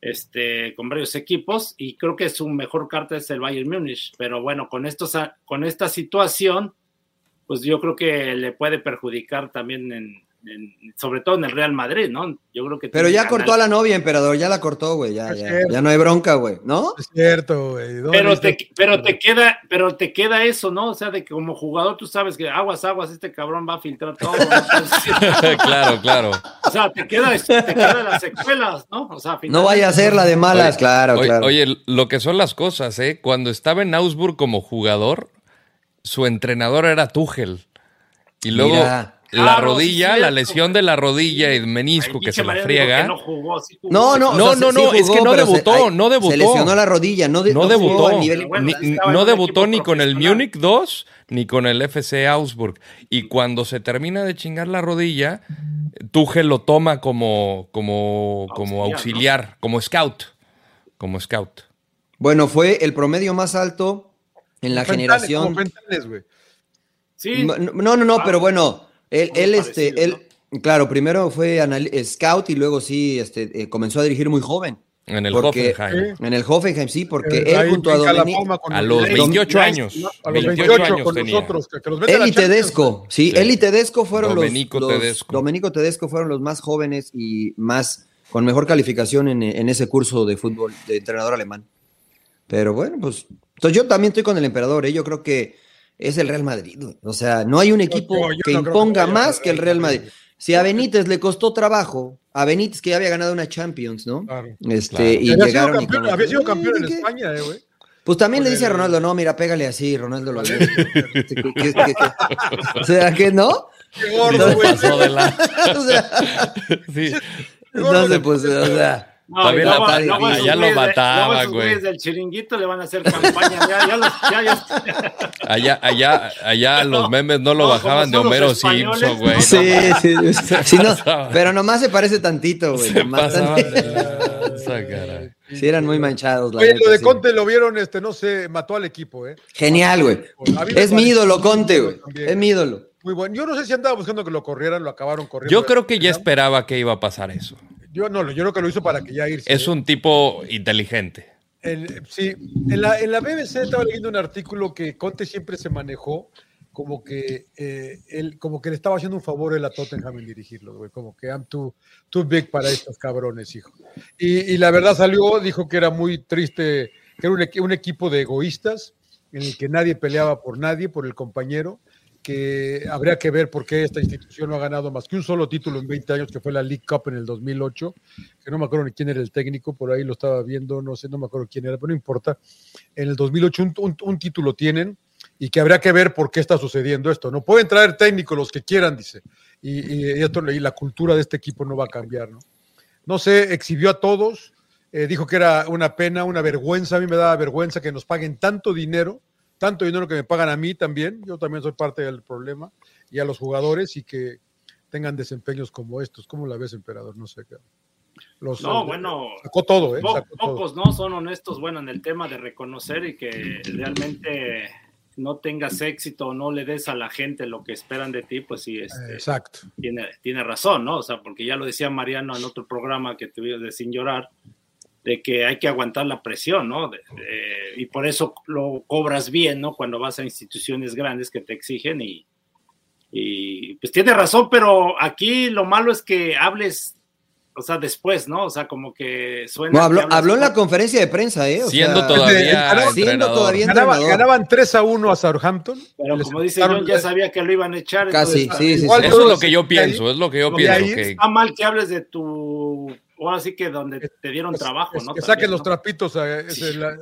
este, con varios equipos y creo que su mejor carta es el Bayern Múnich, pero bueno, con, estos, con esta situación, pues yo creo que le puede perjudicar también en, en- sobre todo en el Real Madrid, ¿no? Yo creo que Pero ya cortó a la novia, emperador, ya la cortó, güey, ya, ya, no hay bronca, güey, ¿no? Es cierto, güey. ¿Dónde Pero te, pero te queda, pero te queda eso, ¿no? O sea, de que como jugador tú sabes que aguas, aguas, este cabrón va a filtrar todo. claro, claro. o sea, te queda, te queda las secuelas, ¿no? O sea, No vaya a ser la de malas, Oye, claro, oye, claro. oye, lo que son las cosas, ¿eh? Cuando estaba en Augsburg como jugador, su entrenador era Tuchel. Y luego Mira. La rodilla, la lesión de la rodilla y el menisco que se la friega. No, jugó, sí jugó. No, no, No, no, sí no, es jugó, que no debutó, no debutó. Se lesionó la rodilla, no, de- No jugó debutó, no debutó ni con el. Múnich 2 ni con el FC Augsburg. Y cuando se termina de chingar la rodilla, Tuchel lo toma como, como, como Auxiliar, auxiliar, como scout. Como scout. Bueno, fue el promedio más alto en la generación. Sí, No, no, no, no, pero bueno, él, él, este, él, claro, primero fue eh, scout y luego sí, este, eh, comenzó a dirigir muy joven. En el Porque- Hoffenheim. En el Hoffenheim, sí, porque Eh, él junto a Dominic, A los Dom- 28 Dom- años. A los 28 28 años con tenía. nosotros. Que, los él y Tedesco, sí, Sí. él y Tedesco fueron los- Domenico los, Tedesco. Domenico Tedesco fueron los más jóvenes y más con mejor calificación en, en ese curso de fútbol de entrenador alemán. Pero bueno, pues entonces yo también estoy con el emperador, ¿eh? yo creo que es el Real Madrid. güey. O sea, no hay un equipo que imponga que más que el Real Madrid. Si a Benítez le costó trabajo, a Benítez que ya había ganado una Champions, ¿no? Claro. Este, Claro. y había, sido y campeón, como- había sido campeón en ¿Qué? España, eh, güey. Pues también le dice a Ronaldo, no, mira, pégale así, Ronaldo lo ve. ¿Qué- qué- qué- qué? O sea, que no? Qué gordo, güey. O sea, Sí. entonces, pues, o sea, No, También la allá lo mataban, güey. del chiringuito le van a hacer campaña. Ya, ya, los- ya, ya- Allá, allá, allá los memes no lo No, bajaban de Homero españoles, Simpson, güey. no. sí, sí, sí, pero nomás se parece tantito, güey. Se nomás pasaban tantito. de lanza, caray. Sí, eran muy manchados. la Oye, neta, lo de sí. Conte lo vieron, este, no sé, mató al equipo, ¿eh? Genial, güey. Es mi ídolo, Conte, güey. Es mi ídolo. Muy bueno. Yo no sé si andaba buscando que lo corrieran, lo acabaron corriendo. Yo creo que ya esperaba que iba a pasar eso. Yo no, yo creo que lo hizo para que ya irse. Es un tipo inteligente. El- sí, en la, en la BBC estaba leyendo un artículo que Conte siempre se manejó como que eh, él, como que le estaba haciendo un favor él a Tottenham en dirigirlo, güey, como que I'm too, too big para estos cabrones, hijo. Y, y la verdad salió, dijo que era muy triste, que era un equipo de egoístas, en el que nadie peleaba por nadie, por el compañero, que habría que ver por qué esta institución no ha ganado más que un solo título en 20 años, que fue la League Cup en el 2008, que no me acuerdo ni quién era el técnico, por ahí lo estaba viendo, no sé, no me acuerdo quién era, pero no importa. En el 2008 un, título tienen y que habría que ver por qué está sucediendo esto. No pueden traer técnicos los que quieran, dice, y, y, esto, y la cultura de este equipo no va a cambiar, ¿no? No sé, exhibió a todos, eh, dijo que era una pena, una vergüenza, a mí me daba vergüenza que nos paguen tanto dinero tanto dinero que me pagan a mí también, yo también soy parte del problema, y a los jugadores y que tengan desempeños como estos. ¿Cómo la ves, emperador? No sé. Los, no, bueno, sacó todo, ¿eh? Sacó pocos todo. no son honestos, bueno, en el tema de reconocer y que realmente no tengas éxito o no le des a la gente lo que esperan de ti, pues sí, este, Exacto. Tiene, tiene razón, ¿no? O sea, porque ya lo decía Mariano en otro programa que tuvimos de Sin Llorar, de que hay que aguantar la presión, ¿no? De, de, y por eso lo cobras bien, ¿no? Cuando vas a instituciones grandes que te exigen y, y pues tiene razón, pero aquí lo malo es que hables, o sea, después, ¿no? O sea, como que suena. No, habló, que habló en la conferencia de prensa, ¿eh? O siendo sea, todavía, ganaba- siendo todavía Ganaban, entrenador. ganaban 3 a 1 a Southampton. Pero como dice John, ya sabía que lo iban a echar. Casi, entonces, sí, sí, Igual sí. Eso es lo que yo pienso, es lo que yo pienso. ahí que- Está mal que hables de tu. Ahora sí que donde te dieron trabajo, Es- ¿no? Que También, saquen los trapitos. a- ese, la-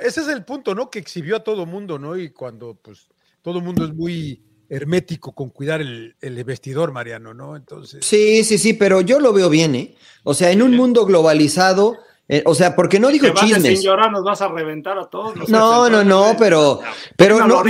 ese es el punto, ¿no? Que exhibió a todo mundo, ¿no? Y cuando, pues, todo mundo es muy hermético con cuidar el, el vestidor, Mariano, ¿no? Entonces. Sí, sí, sí, pero yo lo veo bien, ¿eh? O sea, en un mundo globalizado, eh, o sea, porque no dijo Te vas de chismes. sin llorar, nos vas a reventar a todos. No, no, no, pero, pero no,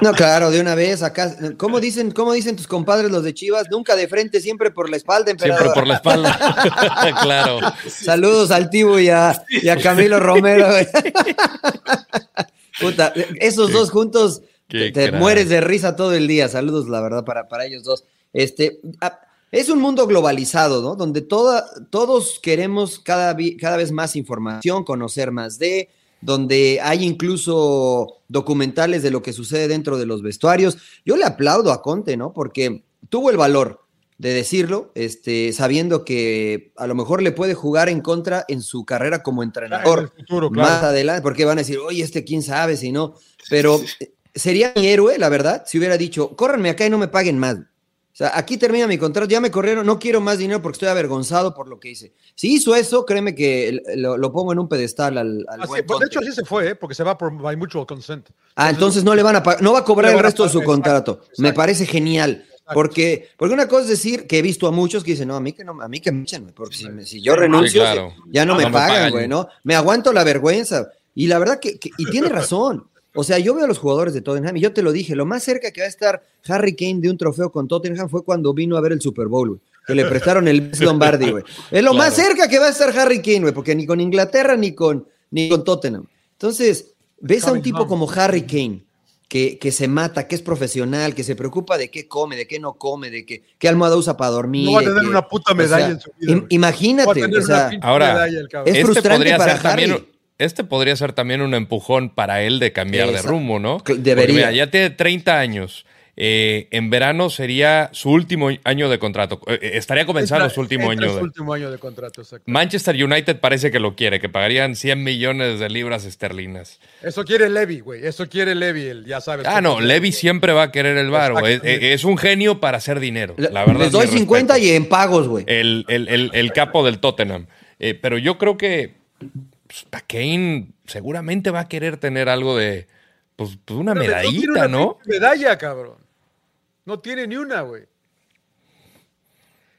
no, claro, de una vez acá. ¿Cómo dicen, cómo dicen tus compadres los de Chivas? Nunca de frente, siempre por la espalda, Siempre por la espalda. claro. Saludos al Tibo y a, y a Camilo Romero. Puta, esos dos juntos Qué te, mueres de risa todo el día. Saludos, la verdad, para, para ellos dos. Este, es un mundo globalizado, ¿no? Donde toda, todos queremos cada, cada vez más información, conocer más de, donde hay incluso documentales de lo que sucede dentro de los vestuarios. Yo le aplaudo a Conte, ¿no? Porque tuvo el valor de decirlo, este, sabiendo que a lo mejor le puede jugar en contra en su carrera como en entrenador el futuro, claro. más adelante, porque van a decir, oye, este quién sabe si no, pero eh, sería mi héroe, la verdad, si hubiera dicho, córranme acá y no me paguen más. O sea, aquí termina mi contrato, ya me corrieron, no quiero más dinero porque estoy avergonzado por lo que hice. Si hizo eso, créeme que lo, lo pongo en un pedestal al, al Así, buen pues, de hecho, así se fue, ¿eh? porque se va por by mutual consent. Ah, entonces no le van a pagar, no va a cobrar el resto de su contrato. exacto, Me parece genial. Porque, porque una cosa es decir que he visto a muchos que dicen, no, a mí que no, a mí que me echen, porque si, me- si yo Sí, renuncio, claro. ya no, No me pagan. güey, ¿no? Me aguanto la vergüenza. Y la verdad que, que- y tiene razón. O sea, yo veo a los jugadores de Tottenham y yo te lo dije, lo más cerca que va a estar Harry Kane de un trofeo con Tottenham fue cuando vino a ver el Super Bowl, güey. Que le prestaron el Lombardi, güey. Es lo más cerca que va a estar Harry Kane, güey, porque ni con Inglaterra ni con, ni con Tottenham. Entonces, ves a un tipo como Harry Kane, que, que se mata, que es profesional, que se preocupa de qué come, de qué no come, de qué, qué almohada usa para dormir. No va a tener que- una puta o medalla sea, en su vida. im- imagínate, Va a tener o sea, ahora, medalla el cabrón. Es frustrante para también, Harry. Este podría ser también un empujón para él de cambiar de rumbo, ¿no? Debería. Porque mira, ya tiene 30 años. Eh, en verano sería su último año de contrato. Eh, eh, estaría comenzando Entra- su último año. su de- último año de contrato, exacto. Manchester United parece que lo quiere, que pagarían 100 millones de libras esterlinas. Eso quiere Levy, güey. Eso quiere Levy, el, ya sabes. Ah, no, Levy siempre va a querer el bar. güey. Es, un genio para hacer dinero. La verdad. Les doy mis 50 respetos. y en pagos, güey. el, el- el- el capo del Tottenham. Eh, pero yo creo que pues, Kane seguramente va a querer tener algo de pues, pues, una Pero tiene medallita, una ¿no? pinche Medalla, cabrón. No tiene ni una, güey.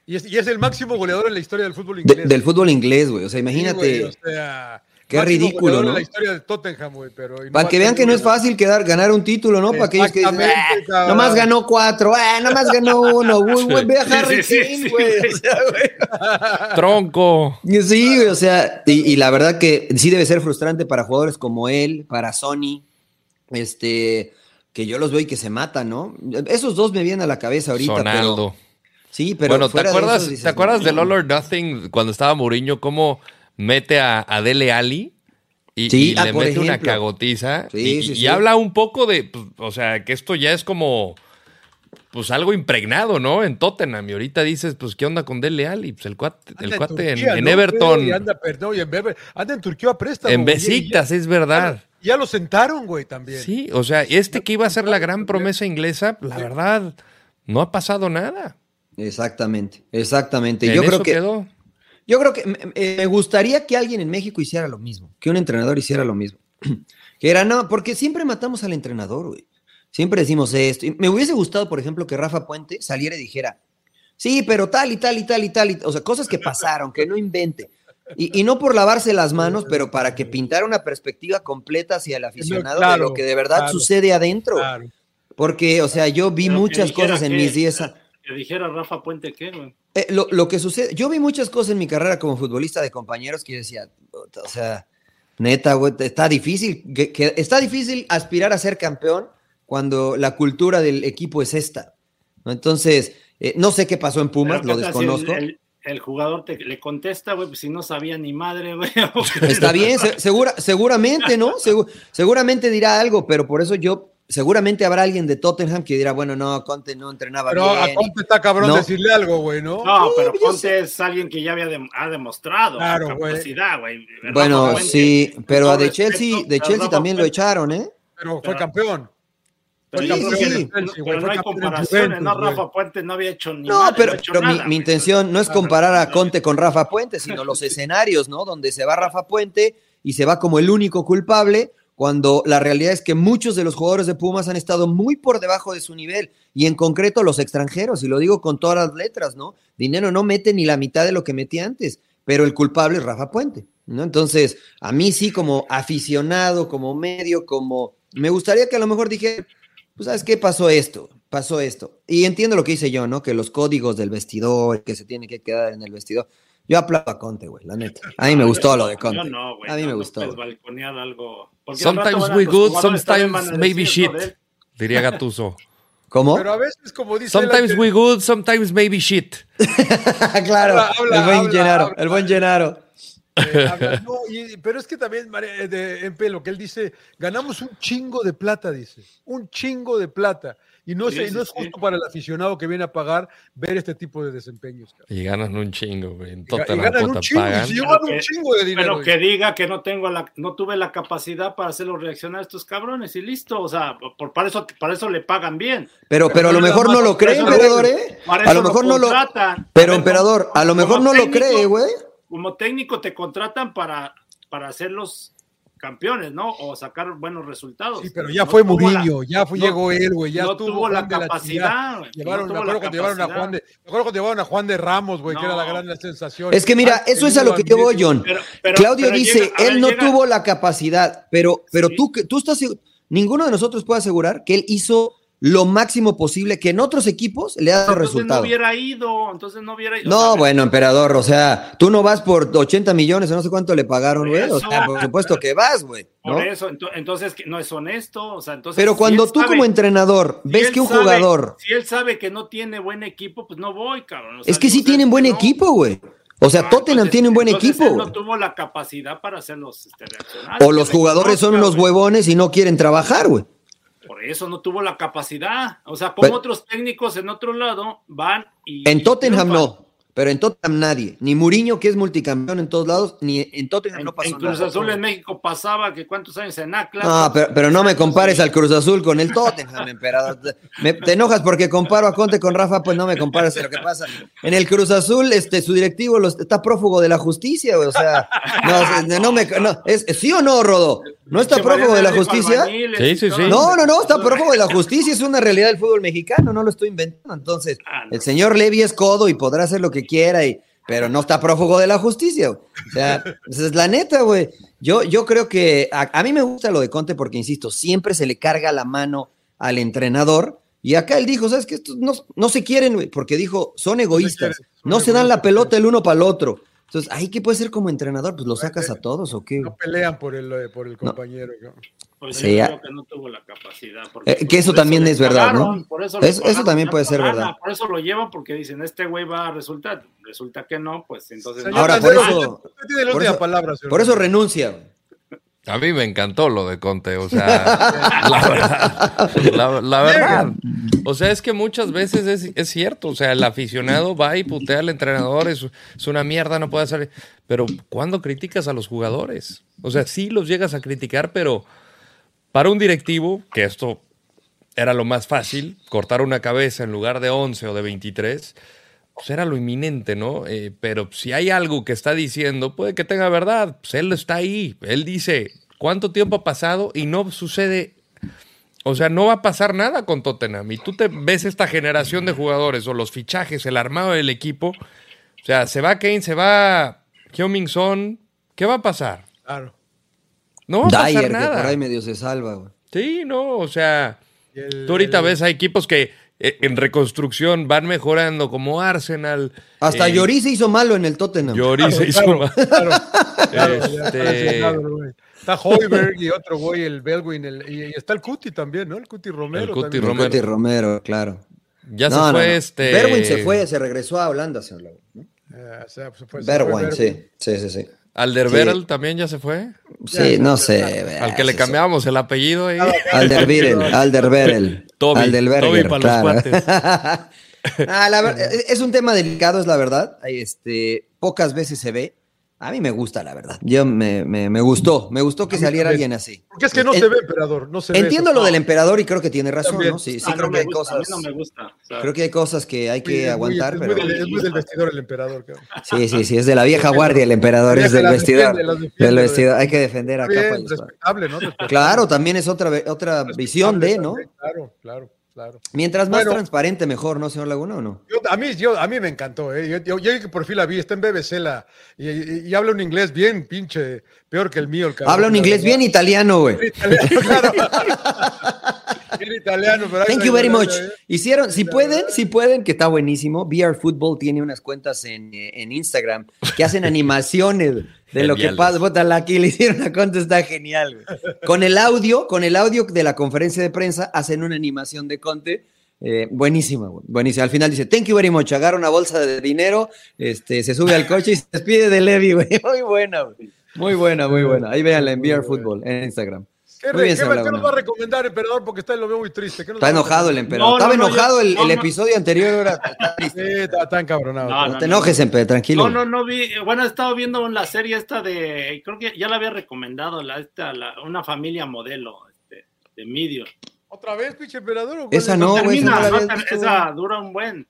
Y es, y es el máximo goleador en la historia del fútbol De- inglés. del fútbol inglés, güey. O sea, Sí, imagínate. güey, o sea, Qué máximo ridículo, ¿no? La historia de Tottenham, güey. Pero, para que a vean que no es fácil quedar, ganar un título, ¿no? Para aquellos que dicen, "Ah, cabrón". nomás ganó cuatro, ah, nomás ganó uno, güey, güey, ve a Sí, Harry sí, sí, Kane, sí, güey. güey. O sea, güey. Tronco. Sí, güey, o sea, y, y la verdad que sí debe ser frustrante para jugadores como él, para Sony, este, que yo los veo y que se matan, ¿no? Esos dos me vienen a la cabeza ahorita, Sonaldo. pero sí, pero bueno, ¿te de acuerdas, eso dices, ¿te acuerdas no. del All or Nothing cuando estaba Mourinho? ¿Cómo mete a, a Dele Ali? Y, Sí, y ah, le mete una cagotiza. Sí, y, sí, y habla un poco de, pues, o sea, que esto ya es como, pues algo impregnado, ¿no? En Tottenham. Y ahorita dices, pues, ¿qué onda con Dele Ali? Pues el cuate, Anda el en cuate en, Turquía, en ¿no, Everton. güey? Anda, perdón, y en Beber- anda en Turquía a préstamo. En y- Besiktas, es verdad. Ya lo sentaron, güey, también. Sí, o sea, este que iba a ser la gran promesa inglesa, la verdad, no ha pasado nada. Exactamente, exactamente. En yo creo que quedó. Yo creo que me, eh, me gustaría que alguien en México hiciera lo mismo, que un entrenador hiciera lo mismo. Que era no, porque siempre matamos al entrenador, güey. Siempre decimos esto. Y me hubiese gustado, por ejemplo, que Rafa Puente saliera y dijera, sí, pero tal y tal y tal y tal, y, o sea, cosas que pasaron, que no invente. Y, y no por lavarse las manos, pero para que pintara una perspectiva completa hacia el aficionado de lo que de verdad claro. sucede adentro. Claro. Porque, o sea, yo vi Pero que muchas cosas en que- mis 10 a- Que dijera Rafa Puente qué, güey. Eh, lo, lo que sucede, yo vi muchas cosas en mi carrera como futbolista de compañeros que yo decía, "Puta, o sea, neta, güey, está difícil, que, que- está difícil aspirar a ser campeón cuando la cultura del equipo es esta. ¿no? Entonces, eh, no sé qué pasó en Pumas, lo ¿qué tal si desconozco. El, el- el jugador te, le contesta, güey, pues si no sabía ni madre, güey. Está bien, se- segura, seguramente, ¿no? Segu- seguramente dirá algo, pero por eso yo, seguramente habrá alguien de Tottenham que dirá, bueno, no, Conte no entrenaba Pero a bien. Conte está cabrón No. decirle algo, güey, ¿no? No, pero Sí, Conte es alguien que ya había dem- ha demostrado Claro, su güey. capacidad, güey. Bueno, sí, pero a de Chelsea, de pero Chelsea también lo echaron, ¿eh? Pero fue Pero- campeón. Pero, Sí, sí, no- Chelsea, pero hay comparaciones, ¿no? Rafa Puente no había hecho ni No, pero, hecho pero mi, nada, mi intención no es comparar a Conte con Rafa Puente, sino los escenarios, ¿no? Donde se va Rafa Puente y se va como el único culpable, cuando la realidad es que muchos de los jugadores de Pumas han estado muy por debajo de su nivel, y en concreto los extranjeros, y lo digo con todas las letras, ¿no? Dinero no mete ni la mitad de lo que metía antes, pero el culpable es Rafa Puente, ¿no? Entonces, a mí sí, como aficionado, como medio, como. Me gustaría que a lo mejor dije, pues, ¿sabes qué? Pasó esto, pasó esto. Y entiendo lo que hice yo, ¿no? Que los códigos del vestidor, que se tiene que quedar en el vestidor. Yo aplaudo a Conte, güey, la neta. A mí me gustó lo de Yo Conte. no, güey, a mí no, me gustó. algo. Sometimes we good, sometimes maybe shit, él. diría Gatuso. ¿Cómo? Pero a veces, como dice Sometimes we good, sometimes maybe shit. claro, Habla, habla, el buen habla, Gennaro, habla. el buen Gennaro. que, eh, habla- no, y- pero es que también, María, de, en lo que él dice, ganamos un chingo de plata, dice. Un chingo de plata. Y no, Sí, sé, sí, no es sí. justo para el aficionado que viene a pagar ver este tipo de desempeños. cabrón. Y ganan un chingo, güey. En Y, ga- y ganan un chingo, pagan. y se llevan Pero un que- chingo de dinero. Pero que diga que no tengo la, no tuve la capacidad para hacerlo reaccionar a estos cabrones y listo, o sea, por, para eso, para eso le pagan bien. Pero, pero a lo mejor no lo cree, emperador. ¿eh? Para A eso lo mejor no lo. contratan. Pero, emperador, a lo mejor no lo cree, güey. Como técnico te contratan para, para hacerlos campeones, ¿no? O sacar buenos resultados. Sí, pero ya No fue la- Mourinho, ya fue, no- llegó él, güey, ya no tuvo la capacidad, Llevaron, no me acuerdo la cuando llevaron a. Juan de, me acuerdo cuando llevaron a Juan de Ramos, güey, que era la gran sensación. Es que mira, eso es a lo que yo voy, John. Pero- pero- Claudio pero dice, llega- a ver, él no llega- tuvo la capacidad, pero, pero Sí. tú, que- tú estás, ninguno de nosotros puede asegurar que él hizo lo máximo posible que en otros equipos le ha dado entonces resultado. no hubiera ido, entonces no hubiera ido. No, O sea, bueno, emperador, o sea, tú no vas por 80 millones o no sé cuánto le pagaron, güey. O sea, por supuesto que vas, güey. ¿no? Por eso, ento- entonces no es honesto, o sea, entonces. Pero cuando tú sabe- como entrenador si ves que un sabe- jugador... Si él sabe que no tiene buen equipo, pues no voy, cabrón. O sea, Es que sí tienen ¿sabes buen? No. equipo, güey. O sea, Ah, Tottenham entonces- tiene un buen equipo, él no tuvo la capacidad para hacerlos este. O los jugadores son unos huevones y no quieren trabajar, güey. Eso no tuvo la capacidad. O sea, como otros técnicos en otro lado van y. En Tottenham no, pero en Tottenham nadie. Ni Mourinho, que es multicampeón en todos lados, ni en Tottenham En, no pasó en Cruz nada. Azul en México pasaba que cuántos años en Atlas. No, pero, pero no me compares al Cruz Azul con el Tottenham, emperador. Me- te enojas porque comparo a Conte con Rafa, pues no me compares lo que pasa. En el Cruz Azul, este, su directivo los- está prófugo de la justicia. O sea, no, no me, no, es, ¿sí o no, Rodo? ¿No está prófugo de la justicia? Sí, sí, sí. No, no, no, está prófugo de la justicia, es una realidad del fútbol mexicano, no lo estoy inventando. Entonces, Ah, no. el señor Levy es codo y podrá hacer lo que quiera, y, pero no está prófugo de la justicia. güey. O sea, esa es la neta, güey. Yo, yo creo que a, a mí me gusta lo de Conte porque, insisto, siempre se le carga la mano al entrenador. Y acá él dijo, ¿sabes qué? Estos no, no se quieren, güey, porque dijo, son egoístas, no se dan la pelota el uno para el otro. Entonces, ¿ahí qué puede ser como entrenador? Pues lo sacas a todos o qué. No pelean por el, eh, por el compañero. ¿no? Pues Sí, yo ya. creo que no tuvo la capacidad. porque, Eh, pues, que eso por también es verdad, ¿no? por eso, Eso- eso también puede ser verdad. Por eso lo llevan porque dicen, este güey va a resultar. Resulta que no, pues entonces. Señor no. Ahora, por eso- por eso- palabra, Por eso renuncia. A mí me encantó lo de Conte, o sea, la verdad, la, la verdad. O sea, es que muchas veces es, es cierto, o sea, el aficionado va y putea al entrenador, es, es una mierda, no puede hacer... Pero ¿cuándo criticas a los jugadores? O sea, sí los llegas a criticar, pero Para un directivo, que esto era lo más fácil, cortar una cabeza en lugar de 11 o de 23, pues era lo inminente, ¿no? Eh, pero si hay algo que está diciendo, puede que tenga verdad, pues él está ahí, él dice, ¿cuánto tiempo ha pasado? Y no sucede, o sea, no va a pasar nada con Tottenham. Y tú te ves esta generación de jugadores o los fichajes, el armado del equipo, o sea, se va Kane, se va Hyoming Son, ¿qué va a pasar? Claro. No va a pasar Dyer, que nada. por ahí medio se salva, güey. Sí, no, o sea, el- tú ahorita el- ves a equipos que en reconstrucción van mejorando, como Arsenal. Hasta eh, Lloris se hizo malo en el Tottenham. Lloris se hizo Claro, mal. claro, claro, ya está Este-. Está Hoiberg y otro güey, el Belwin, el- y, y está el Cuti también, ¿no? El Cuti Romero. El Cuti. Romero. Cuti Romero, claro. Ya No, se no, fue no. este. Berwin se fue, se regresó a Holanda, señor Laguna, ¿no? Eh, o sea, pues, fue- Berwin, fue sí, sí, sí, sí. Alderweireld también ya se fue. Sí, no sé. Al que le sí. cambiamos el apellido. ahí. Alderweireld, Alderweireld. Toby, Alderberger, Toby para los claro. cuates. Ah, la es un tema delicado, es la verdad. Este, pocas veces se ve. A mí me gusta, la verdad. Yo me, me, me gustó, me gustó que saliera también. alguien así. Porque es que no se ve, emperador. No se ve Entiendo eso. lo del emperador y creo que tiene razón, También. ¿no? Sí, sí Ah, creo no que hay gusta, cosas. A mí no me gusta. o sea, Creo que hay cosas que hay que muy- aguantar, es pero. Muy del, es muy del vestidor el emperador, cabrón. Sí, sí, sí, es de la vieja guardia el emperador, es del vestidor. defiende, las defiende, Del vestidor, hay que defender a capa y. Claro, también es otra, otra visión de, ¿no? Claro, claro, claro. Mientras más Bueno. transparente, mejor, ¿no, señor Laguna, o no? Yo- a, mí, yo, a mí me encantó, ¿eh? Yo, yo, yo que por fin la vi, está en BBC la, y, y- y habla un inglés bien pinche, peor que el mío. El cabrón, Habla un inglés bien italiano, güey. Bien italiano, claro. Bien italiano, pero Thank you very much. ¿eh? Hicieron, si pueden, si pueden, que está buenísimo. VR Football tiene unas cuentas en, eh, en Instagram que hacen animaciones de lo que pasa. Puta, la que le hicieron una cuenta está genial. güey. Con el audio, con el audio de la conferencia de prensa, hacen una animación de Conte. eh, buenísima, buenísima. Al final dice, thank you very much, agarra una bolsa de dinero, este, se sube al coche y se despide de Levi, güey. Muy buena, güey. Muy buena, muy buena. Ahí véanla en VR Football, en Instagram. ¿Qué, Muy bien, qué- qué nos va a recomendar, emperador? Porque está, lo veo muy triste. ¿Qué nos Está enojado el emperador. No, Estaba no, no, enojado yo- el, no, el no. episodio anterior. Está Sí, está tan cabronado. No, No te enojes, empe, tranquilo. No, no, no vi. Bueno, he estado viendo la serie esta de. Creo que ya la había recomendado, la, esta, la- una familia modelo este, de Medio. ¿Otra vez, pinche emperador? Esa es? no, güey, esa Termina, dura un buen.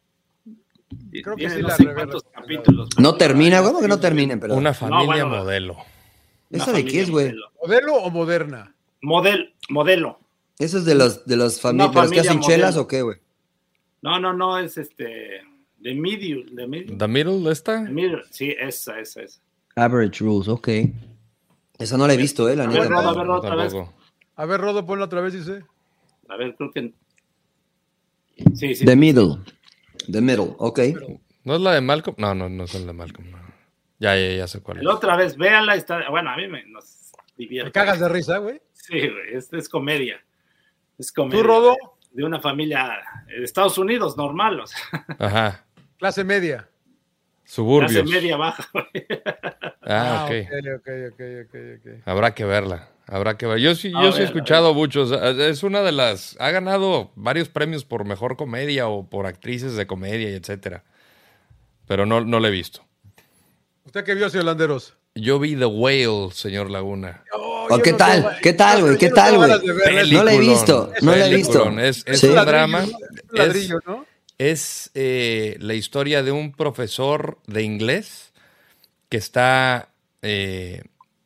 Creo que sí no la sé cuántos capítulos. No termina, güey, que no terminen, pero. Una familia modelo. ¿Esa de qué es, güey? ¿Modelo o moderna? Model, modelo. ¿Eso es de los de los fami- de los que hacen modelo. chelas o qué, güey? No, no, no, es este. De Medio. De Medio. ¿The Middle esta? Sí, esa, esa, esa. Average Rules, ok. Esa no la he visto, eh, la A ver. Rodo, a ver, Rodo, otra vez. A ver, Rodo, ponla otra vez, dice. A ver, creo que. Sí, sí. The Middle. The Middle, ok. ¿No es la de Malcolm? No, no, no es la de Malcolm. no. Ya, ya, ya sé cuál es. La otra vez, véanla. Está, bueno, a mí me nos divierte. Me cagas de risa, güey. Sí, güey, es, es comedia. Es comedia. ¿Tú, Rodo? De una familia de Estados Unidos, normal, o sea, Ajá. Clase media. clase Suburbios. media baja, güey. Ah, ok. ok, ok, ok, ok, ok. Habrá que verla. Habrá que ver. Yo sí, A yo sí he escuchado muchos. Es una de las. Ha ganado varios premios por mejor comedia o por actrices de comedia y etcétera. Pero no, no la he visto. ¿Usted qué vio, señor Landeros? Yo vi The Whale, señor Laguna. Oh, ¿O yo qué no tal? tengo- ¿Qué tal, güey? ¿Qué tal, güey? No la he visto, no la he visto. Es, es Sí. un drama. Es eh, la historia de un profesor de inglés que está, eh,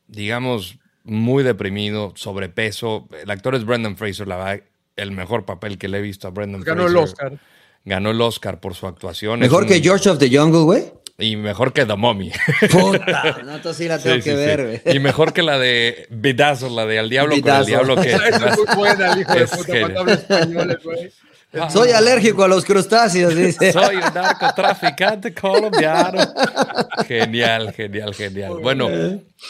digamos, muy deprimido, sobrepeso. El actor es Brendan Fraser, la verdad, el mejor papel que le he visto a Brendan Ganó Fraser. el Oscar. Ganó el Oscar por su actuación. Mejor que George of the Jungle, güey. Y mejor que The Mommy. Puta, no, entonces sí la tengo Sí, sí, que sí. ver, güey. Y mejor que la de Bedazzle, la de Al Diablo con el. Diablo. Que es muy buena, el hijo de puta, cuando habla español, güey. Soy alérgico a los crustáceos, dice. Soy un narcotraficante colombiano. Genial, genial, genial. Bueno,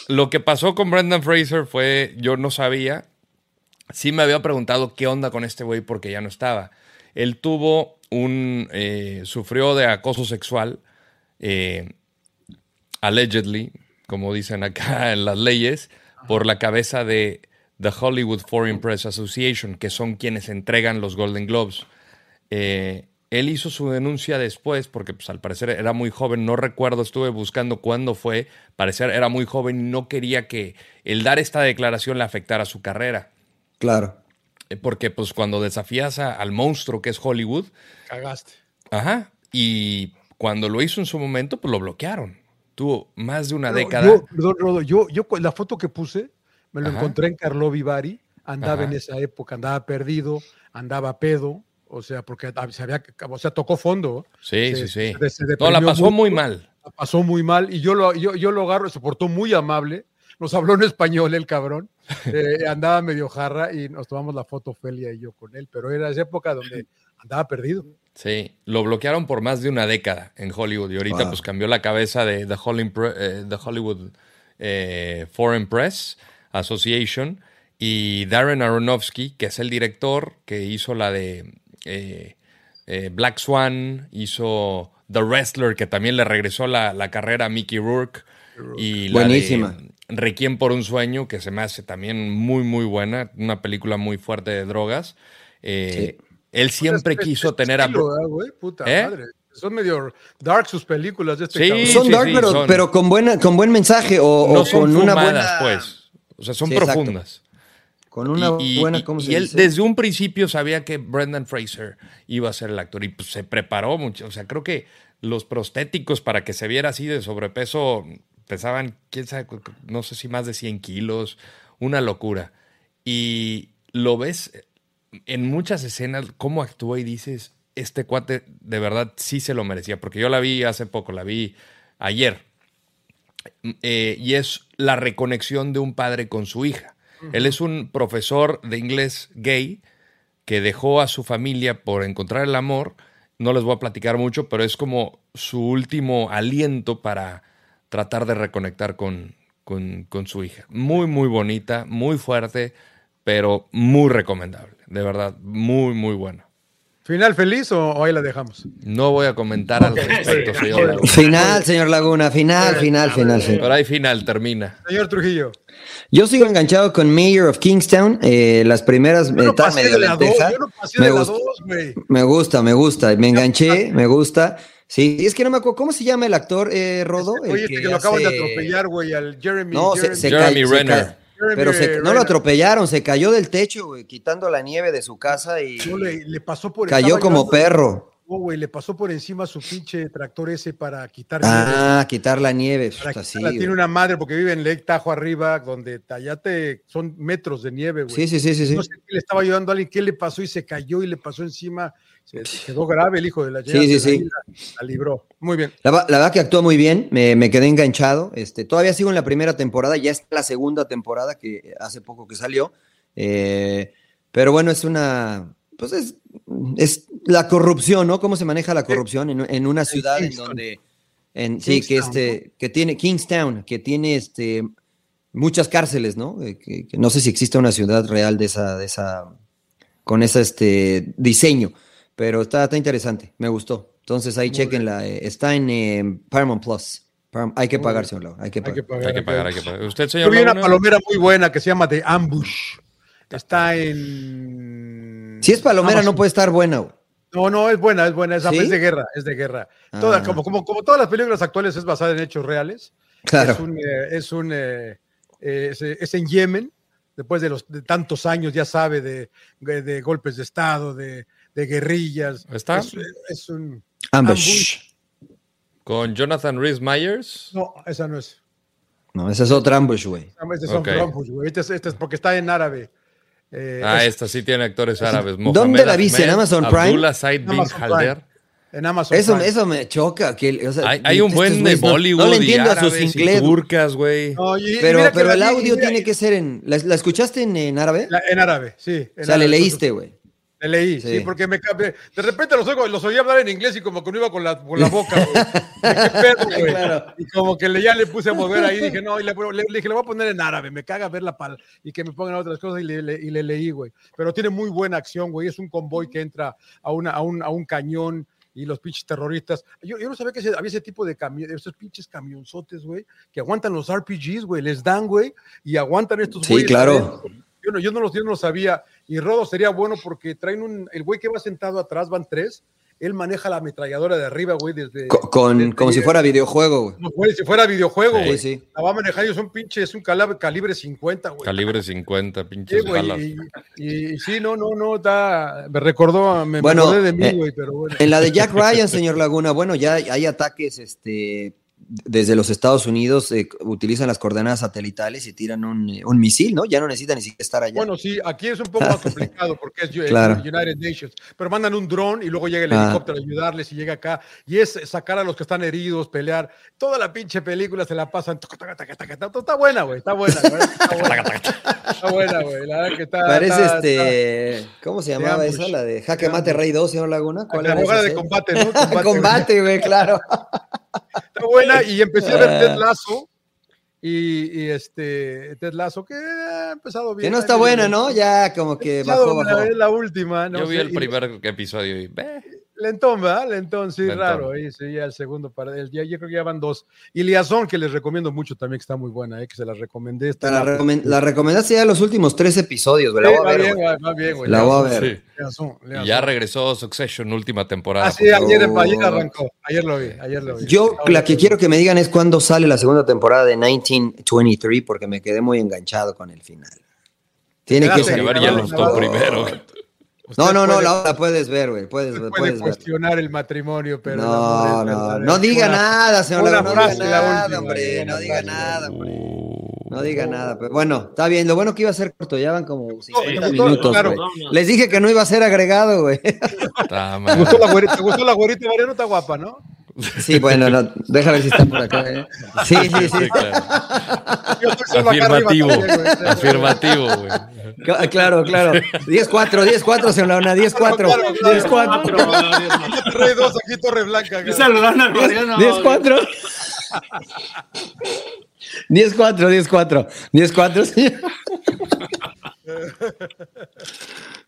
lo que pasó con Brendan Fraser fue, yo no sabía, sí me había preguntado qué onda con este güey porque ya no estaba. Él tuvo un, eh, sufrió de acoso sexual, eh, allegedly, como dicen acá en las leyes, por la cabeza de The Hollywood Foreign Press Association, que son quienes entregan los Golden Globes. Eh, él hizo su denuncia después, porque pues, al parecer era muy joven, no recuerdo, estuve buscando cuándo fue, parecer era muy joven y no quería que el dar esta declaración le afectara su carrera. Claro. Eh, Porque pues cuando desafías a- al monstruo que es Hollywood, Cagaste. ajá, y cuando lo hizo en su momento, pues lo bloquearon. Tuvo más de una No, década. Yo, perdón, Rodo, yo, yo la foto que puse, me lo Ajá. encontré en Carlo Vivari, andaba Ajá. en esa época, andaba perdido, andaba pedo, o sea, porque se había, o sea, tocó fondo. Sí, Se- sí, sí. se- se No, la pasó mucho. muy mal. la pasó muy mal y yo lo, yo, yo lo agarro, se portó muy amable, nos habló en español el cabrón, eh, andaba medio jarra y nos tomamos la foto Felia y yo con él, pero era esa época donde andaba perdido. Sí, lo bloquearon por más de una década en Hollywood y ahorita Wow. pues cambió la cabeza de The, Hollywood, eh, The Hollywood eh, Foreign Press Association y Darren Aronofsky, que es el director que hizo la de eh, eh, Black Swan, hizo The Wrestler, que también le regresó la, la carrera a Mickey Rourke y la Buenísima. de Requiem por un sueño, que se me hace también muy, muy buena, una película muy fuerte de drogas. Eh, Él siempre Es- es- quiso es tener a... ¿Eh? madre. Son medio dark sus películas de este Sí, cabrón. Son sí, dark, sí, pero, son- pero con, buena, con buen mensaje o, no o son con una fumadas, buena. pues. O sea, son exacto. profundas. Con una y, y- buena, y- ¿cómo y se él dice? desde un principio sabía que Brendan Fraser iba a ser el actor y pues, se preparó mucho. O sea, creo que los prostéticos para que se viera así de sobrepeso pesaban, quién sabe, no sé si más de 100 kilos, una locura. Y lo ves en muchas escenas, cómo actúa y dices, este cuate de verdad sí se lo merecía, porque yo la vi hace poco, la vi ayer. Eh, y es la reconexión de un padre con su hija. Él es un profesor de inglés gay que dejó a su familia por encontrar el amor. No les voy a platicar mucho, pero es como su último aliento para tratar de reconectar con, con, con su hija. Muy, muy bonita, muy fuerte, pero muy recomendable. De verdad, muy, muy buena. ¿Final feliz o, ahí la dejamos? No voy a comentar al respecto, Sí. señor. Laguna. Final, señor Laguna, final, final, final, final. Pero ahí final, termina. Señor Trujillo. Yo sigo enganchado con Mayor of Kingstown. eh, las primeras Yo no está pasé medio de la dos, yo no pasé Me de la dos, güey. Me gusta, me gusta. Me enganché, me gusta. Sí, es que no me acuerdo. ¿Cómo se llama el actor, eh, Rodo? El Oye, este que, lo acaban de atropellar, güey, al Jeremy. No, Jeremy- se Jeremy cayó- se Renner. Pero se- no lo atropellaron, se cayó del techo, güey, quitando la nieve de su casa y No, le, le pasó por cayó como perro. Güey, le pasó por encima su pinche tractor ese para quitar Ah, quitar la nieve. Para tiene güey. una madre porque vive en Lake Tahoe arriba, donde allá te son metros de nieve, güey. sí, sí, sí, sí, sí. No sé qué le estaba ayudando a alguien, qué le pasó y se cayó y le pasó encima. Se quedó grave el hijo de la Sí, sí, sí. ahí La, la libró. Muy bien. La, verdad que actuó muy bien, me, me quedé enganchado. Este, todavía sigo en la primera temporada, ya es la segunda temporada que hace poco que salió. Eh, pero bueno, es una. Pues es, es la corrupción, ¿no? Cómo se maneja la corrupción en, en una ciudad en donde. En, sí, que, este, que tiene Kingstown, que tiene este, muchas cárceles, ¿no? Eh, que- que no sé si existe una ciudad real de esa, de esa, con ese este, diseño, pero está, está interesante, me gustó. Entonces ahí chequenla, eh, está en eh, Paramount Plus. Hay que Muy pagar, bien. señor Lau, hay que Hay que pagar. Hay que pagar, hay que pagar. ¿Usted, Yo señor vi una palomera muy buena que se llama The Ambush. Está en. Si es palomera, no Amazon. puede estar buena. güey. No, no, es buena, es buena. Es, ¿Sí? es de guerra, es de guerra. Toda- Ah. como, como, como todas las películas actuales, es basada en hechos reales. Claro. Es un, eh, es, un, eh, eh, es, es en Yemen, después de, los, de tantos años, ya sabe, de, de- de golpes de Estado, de, de guerrillas. ¿Está? Es, es un. Ambush. Con Jonathan Rhys Myers. No, esa no es. No, esa es otra ambush, güey. Este es. Este es, este es porque está en árabe. Eh, Ah, es esta sí tiene actores árabes. ¿Dónde la viste? ¿En Amazon Prime? Abdullah Said bin Amazon Prime. Halder. en Amazon. Eso, Prime. eso me choca. Que, o sea, Hay, hay un estos buen de güeyes no- Bollywood No, le y entiendo a sus inglés. turcas, güey. No, Pero, pero el vi, audio mira, tiene que ser en. ¿La, la escuchaste en, en árabe? la- en árabe, sí. en o sea, le leíste, güey. Le leí, sí, Sí. porque me cambié. De repente los, oigo, los oí hablar en inglés y como que no iba con la, con la boca, güey. Dije, ¿Qué pedo, güey? Claro. Y como que le, ya le puse a mover ahí, dije, no, y le, le- le dije, le voy a poner en árabe, me caga ver la pal y que me pongan otras cosas y le, y le leí, güey. Pero tiene muy buena acción, güey. Es un convoy que entra a, una, a, un, a un cañón y los pinches terroristas. Yo, yo no sabía que ese- había ese tipo de camiones, esos pinches camionzotes, güey, que aguantan los RPGs, güey, les dan, güey, y aguantan estos Sí, güeyes claro. Yo no, yo no los yo no lo sabía. Y Rodo sería bueno porque traen un. El güey que va sentado atrás van tres. él maneja la ametralladora de arriba, güey, desde... Co- Con, desde- como si fuera videojuego, güey. Como güey, si fuera videojuego, Sí, güey. sí. La va a manejar y es un pinche, es un calibre, calibre 50, güey. Calibre 50, Sí, pinches güey, balas. y, y- y sí, no, no, no, está, me recordó, me, Bueno, acordé de mí, eh, güey, pero bueno. En la de Jack Ryan, señor Laguna, bueno, ya hay ataques este, desde los Estados Unidos, eh, utilizan las coordenadas satelitales y tiran un, eh, un misil, ¿no? Ya no necesitan ni siquiera estar allá. Bueno, sí, aquí es un poco más complicado porque es Claro. United Nations, pero mandan un dron y luego llega el Ah. helicóptero a ayudarles y llega acá y es sacar a los que están heridos, pelear. Toda la pinche película se la pasan. Está buena, güey, está buena, güey, está buena. Está buena, güey, la verdad que está. Parece está- este. ¿Cómo se llamaba ambush. esa? La de Jaque Mate. Rey 2, señor Laguna. está- ¿Cuál La era abogada de combate, ¿no? Combate, güey, claro. Está buena y empecé a ver Ah. Ted Lasso y, y este Ted Lasso que ha empezado bien. Que no está buena, ¿no? Ya como que bajó, bajó. Es la última, ¿no? Yo vi el y- primer episodio y. Lentón, ¿verdad? Lentón, sí, Lentón. raro. Ahí sí, ya el segundo para el ya, yo creo que ya van dos. Y Liazón, que les recomiendo mucho también, que está muy buena, ¿eh? que se las recomendé. Está La, en la- recomen- la recomendaste ya los últimos tres episodios, güey. La Sí, voy a va ver, bien, güey. va, va bien, güey. La voy a ver. Sí. Liazón, Y Liazón. ya regresó Succession, última temporada. Ah, sí, ayer, Oh. ayer arrancó. Ayer lo vi, ayer lo vi. Yo la que quiero que me digan es cuándo sale la segunda temporada de 1923, porque me quedé muy enganchado con el final. Tiene que salir. ver, ya no, lo no, gustó primero. Usted No, no, no, la, la puedes ver, güey. Puedes, puedes puede ver. cuestionar el matrimonio, pero. No, no, no diga Una- nada, señor. una no frase, diga la nada, última, hombre. una No diga nada, hombre. Uh, No diga nada. Pero bueno, está bien. Lo bueno que iba a ser corto. Ya van como 50 sí, minutos, claro. Les dije que no iba a ser agregado, güey. está ¿Te mal. gustó la güerita, ¿te gustó la güerita Mariano? Está guapa, ¿no? Sí, bueno, no, deja ver si está por acá. ¿eh? Sí, sí, sí. Sí, claro. Acá arriba Afirmativo. güey. Afirmativo, güey. Cla- Claro, claro. 10-4, 10-4, señor Laguna, 10-4. Claro, claro. 10-4. Rey 2 aquí, Torre Blanca. Al Mariano. 10-4. 10-4, 10-4. 10-4, señor.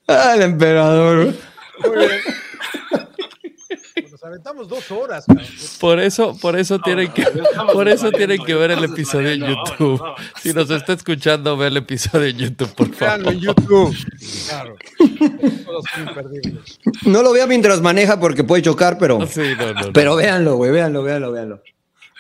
Ah, el emperador. Muy bien. Nos aventamos dos horas, cabrón. Por eso, por eso tienen que, por eso tienen que ver el episodio en YouTube. vámonos, vámonos. Si nos está escuchando, ve el episodio en YouTube, por Veanlo favor. en YouTube. Claro. Todos son imperdibles. No lo vea mientras maneja porque puede chocar, pero, Sí, no, no, no. pero véanlo, güey, véanlo, véanlo, véanlo.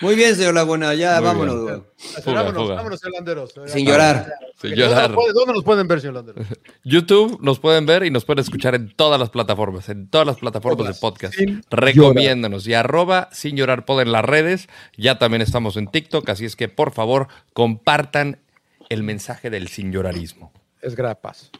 Muy bien, señor Laguna, ya Muy vámonos, bien. Fuga, vámonos, fuga. vámonos, señor Landeros. Sin llorar. Sin ¿Dónde llorar. nos pueden- ¿Dónde nos pueden ver, señor Landeros? YouTube nos pueden ver y nos pueden escuchar en todas las plataformas, en todas las plataformas de podcast. Sin Recomiéndanos y arroba sin llorar pod en las redes. Ya también estamos en TikTok, así es que por favor compartan el mensaje del sin llorarismo. Es grapas.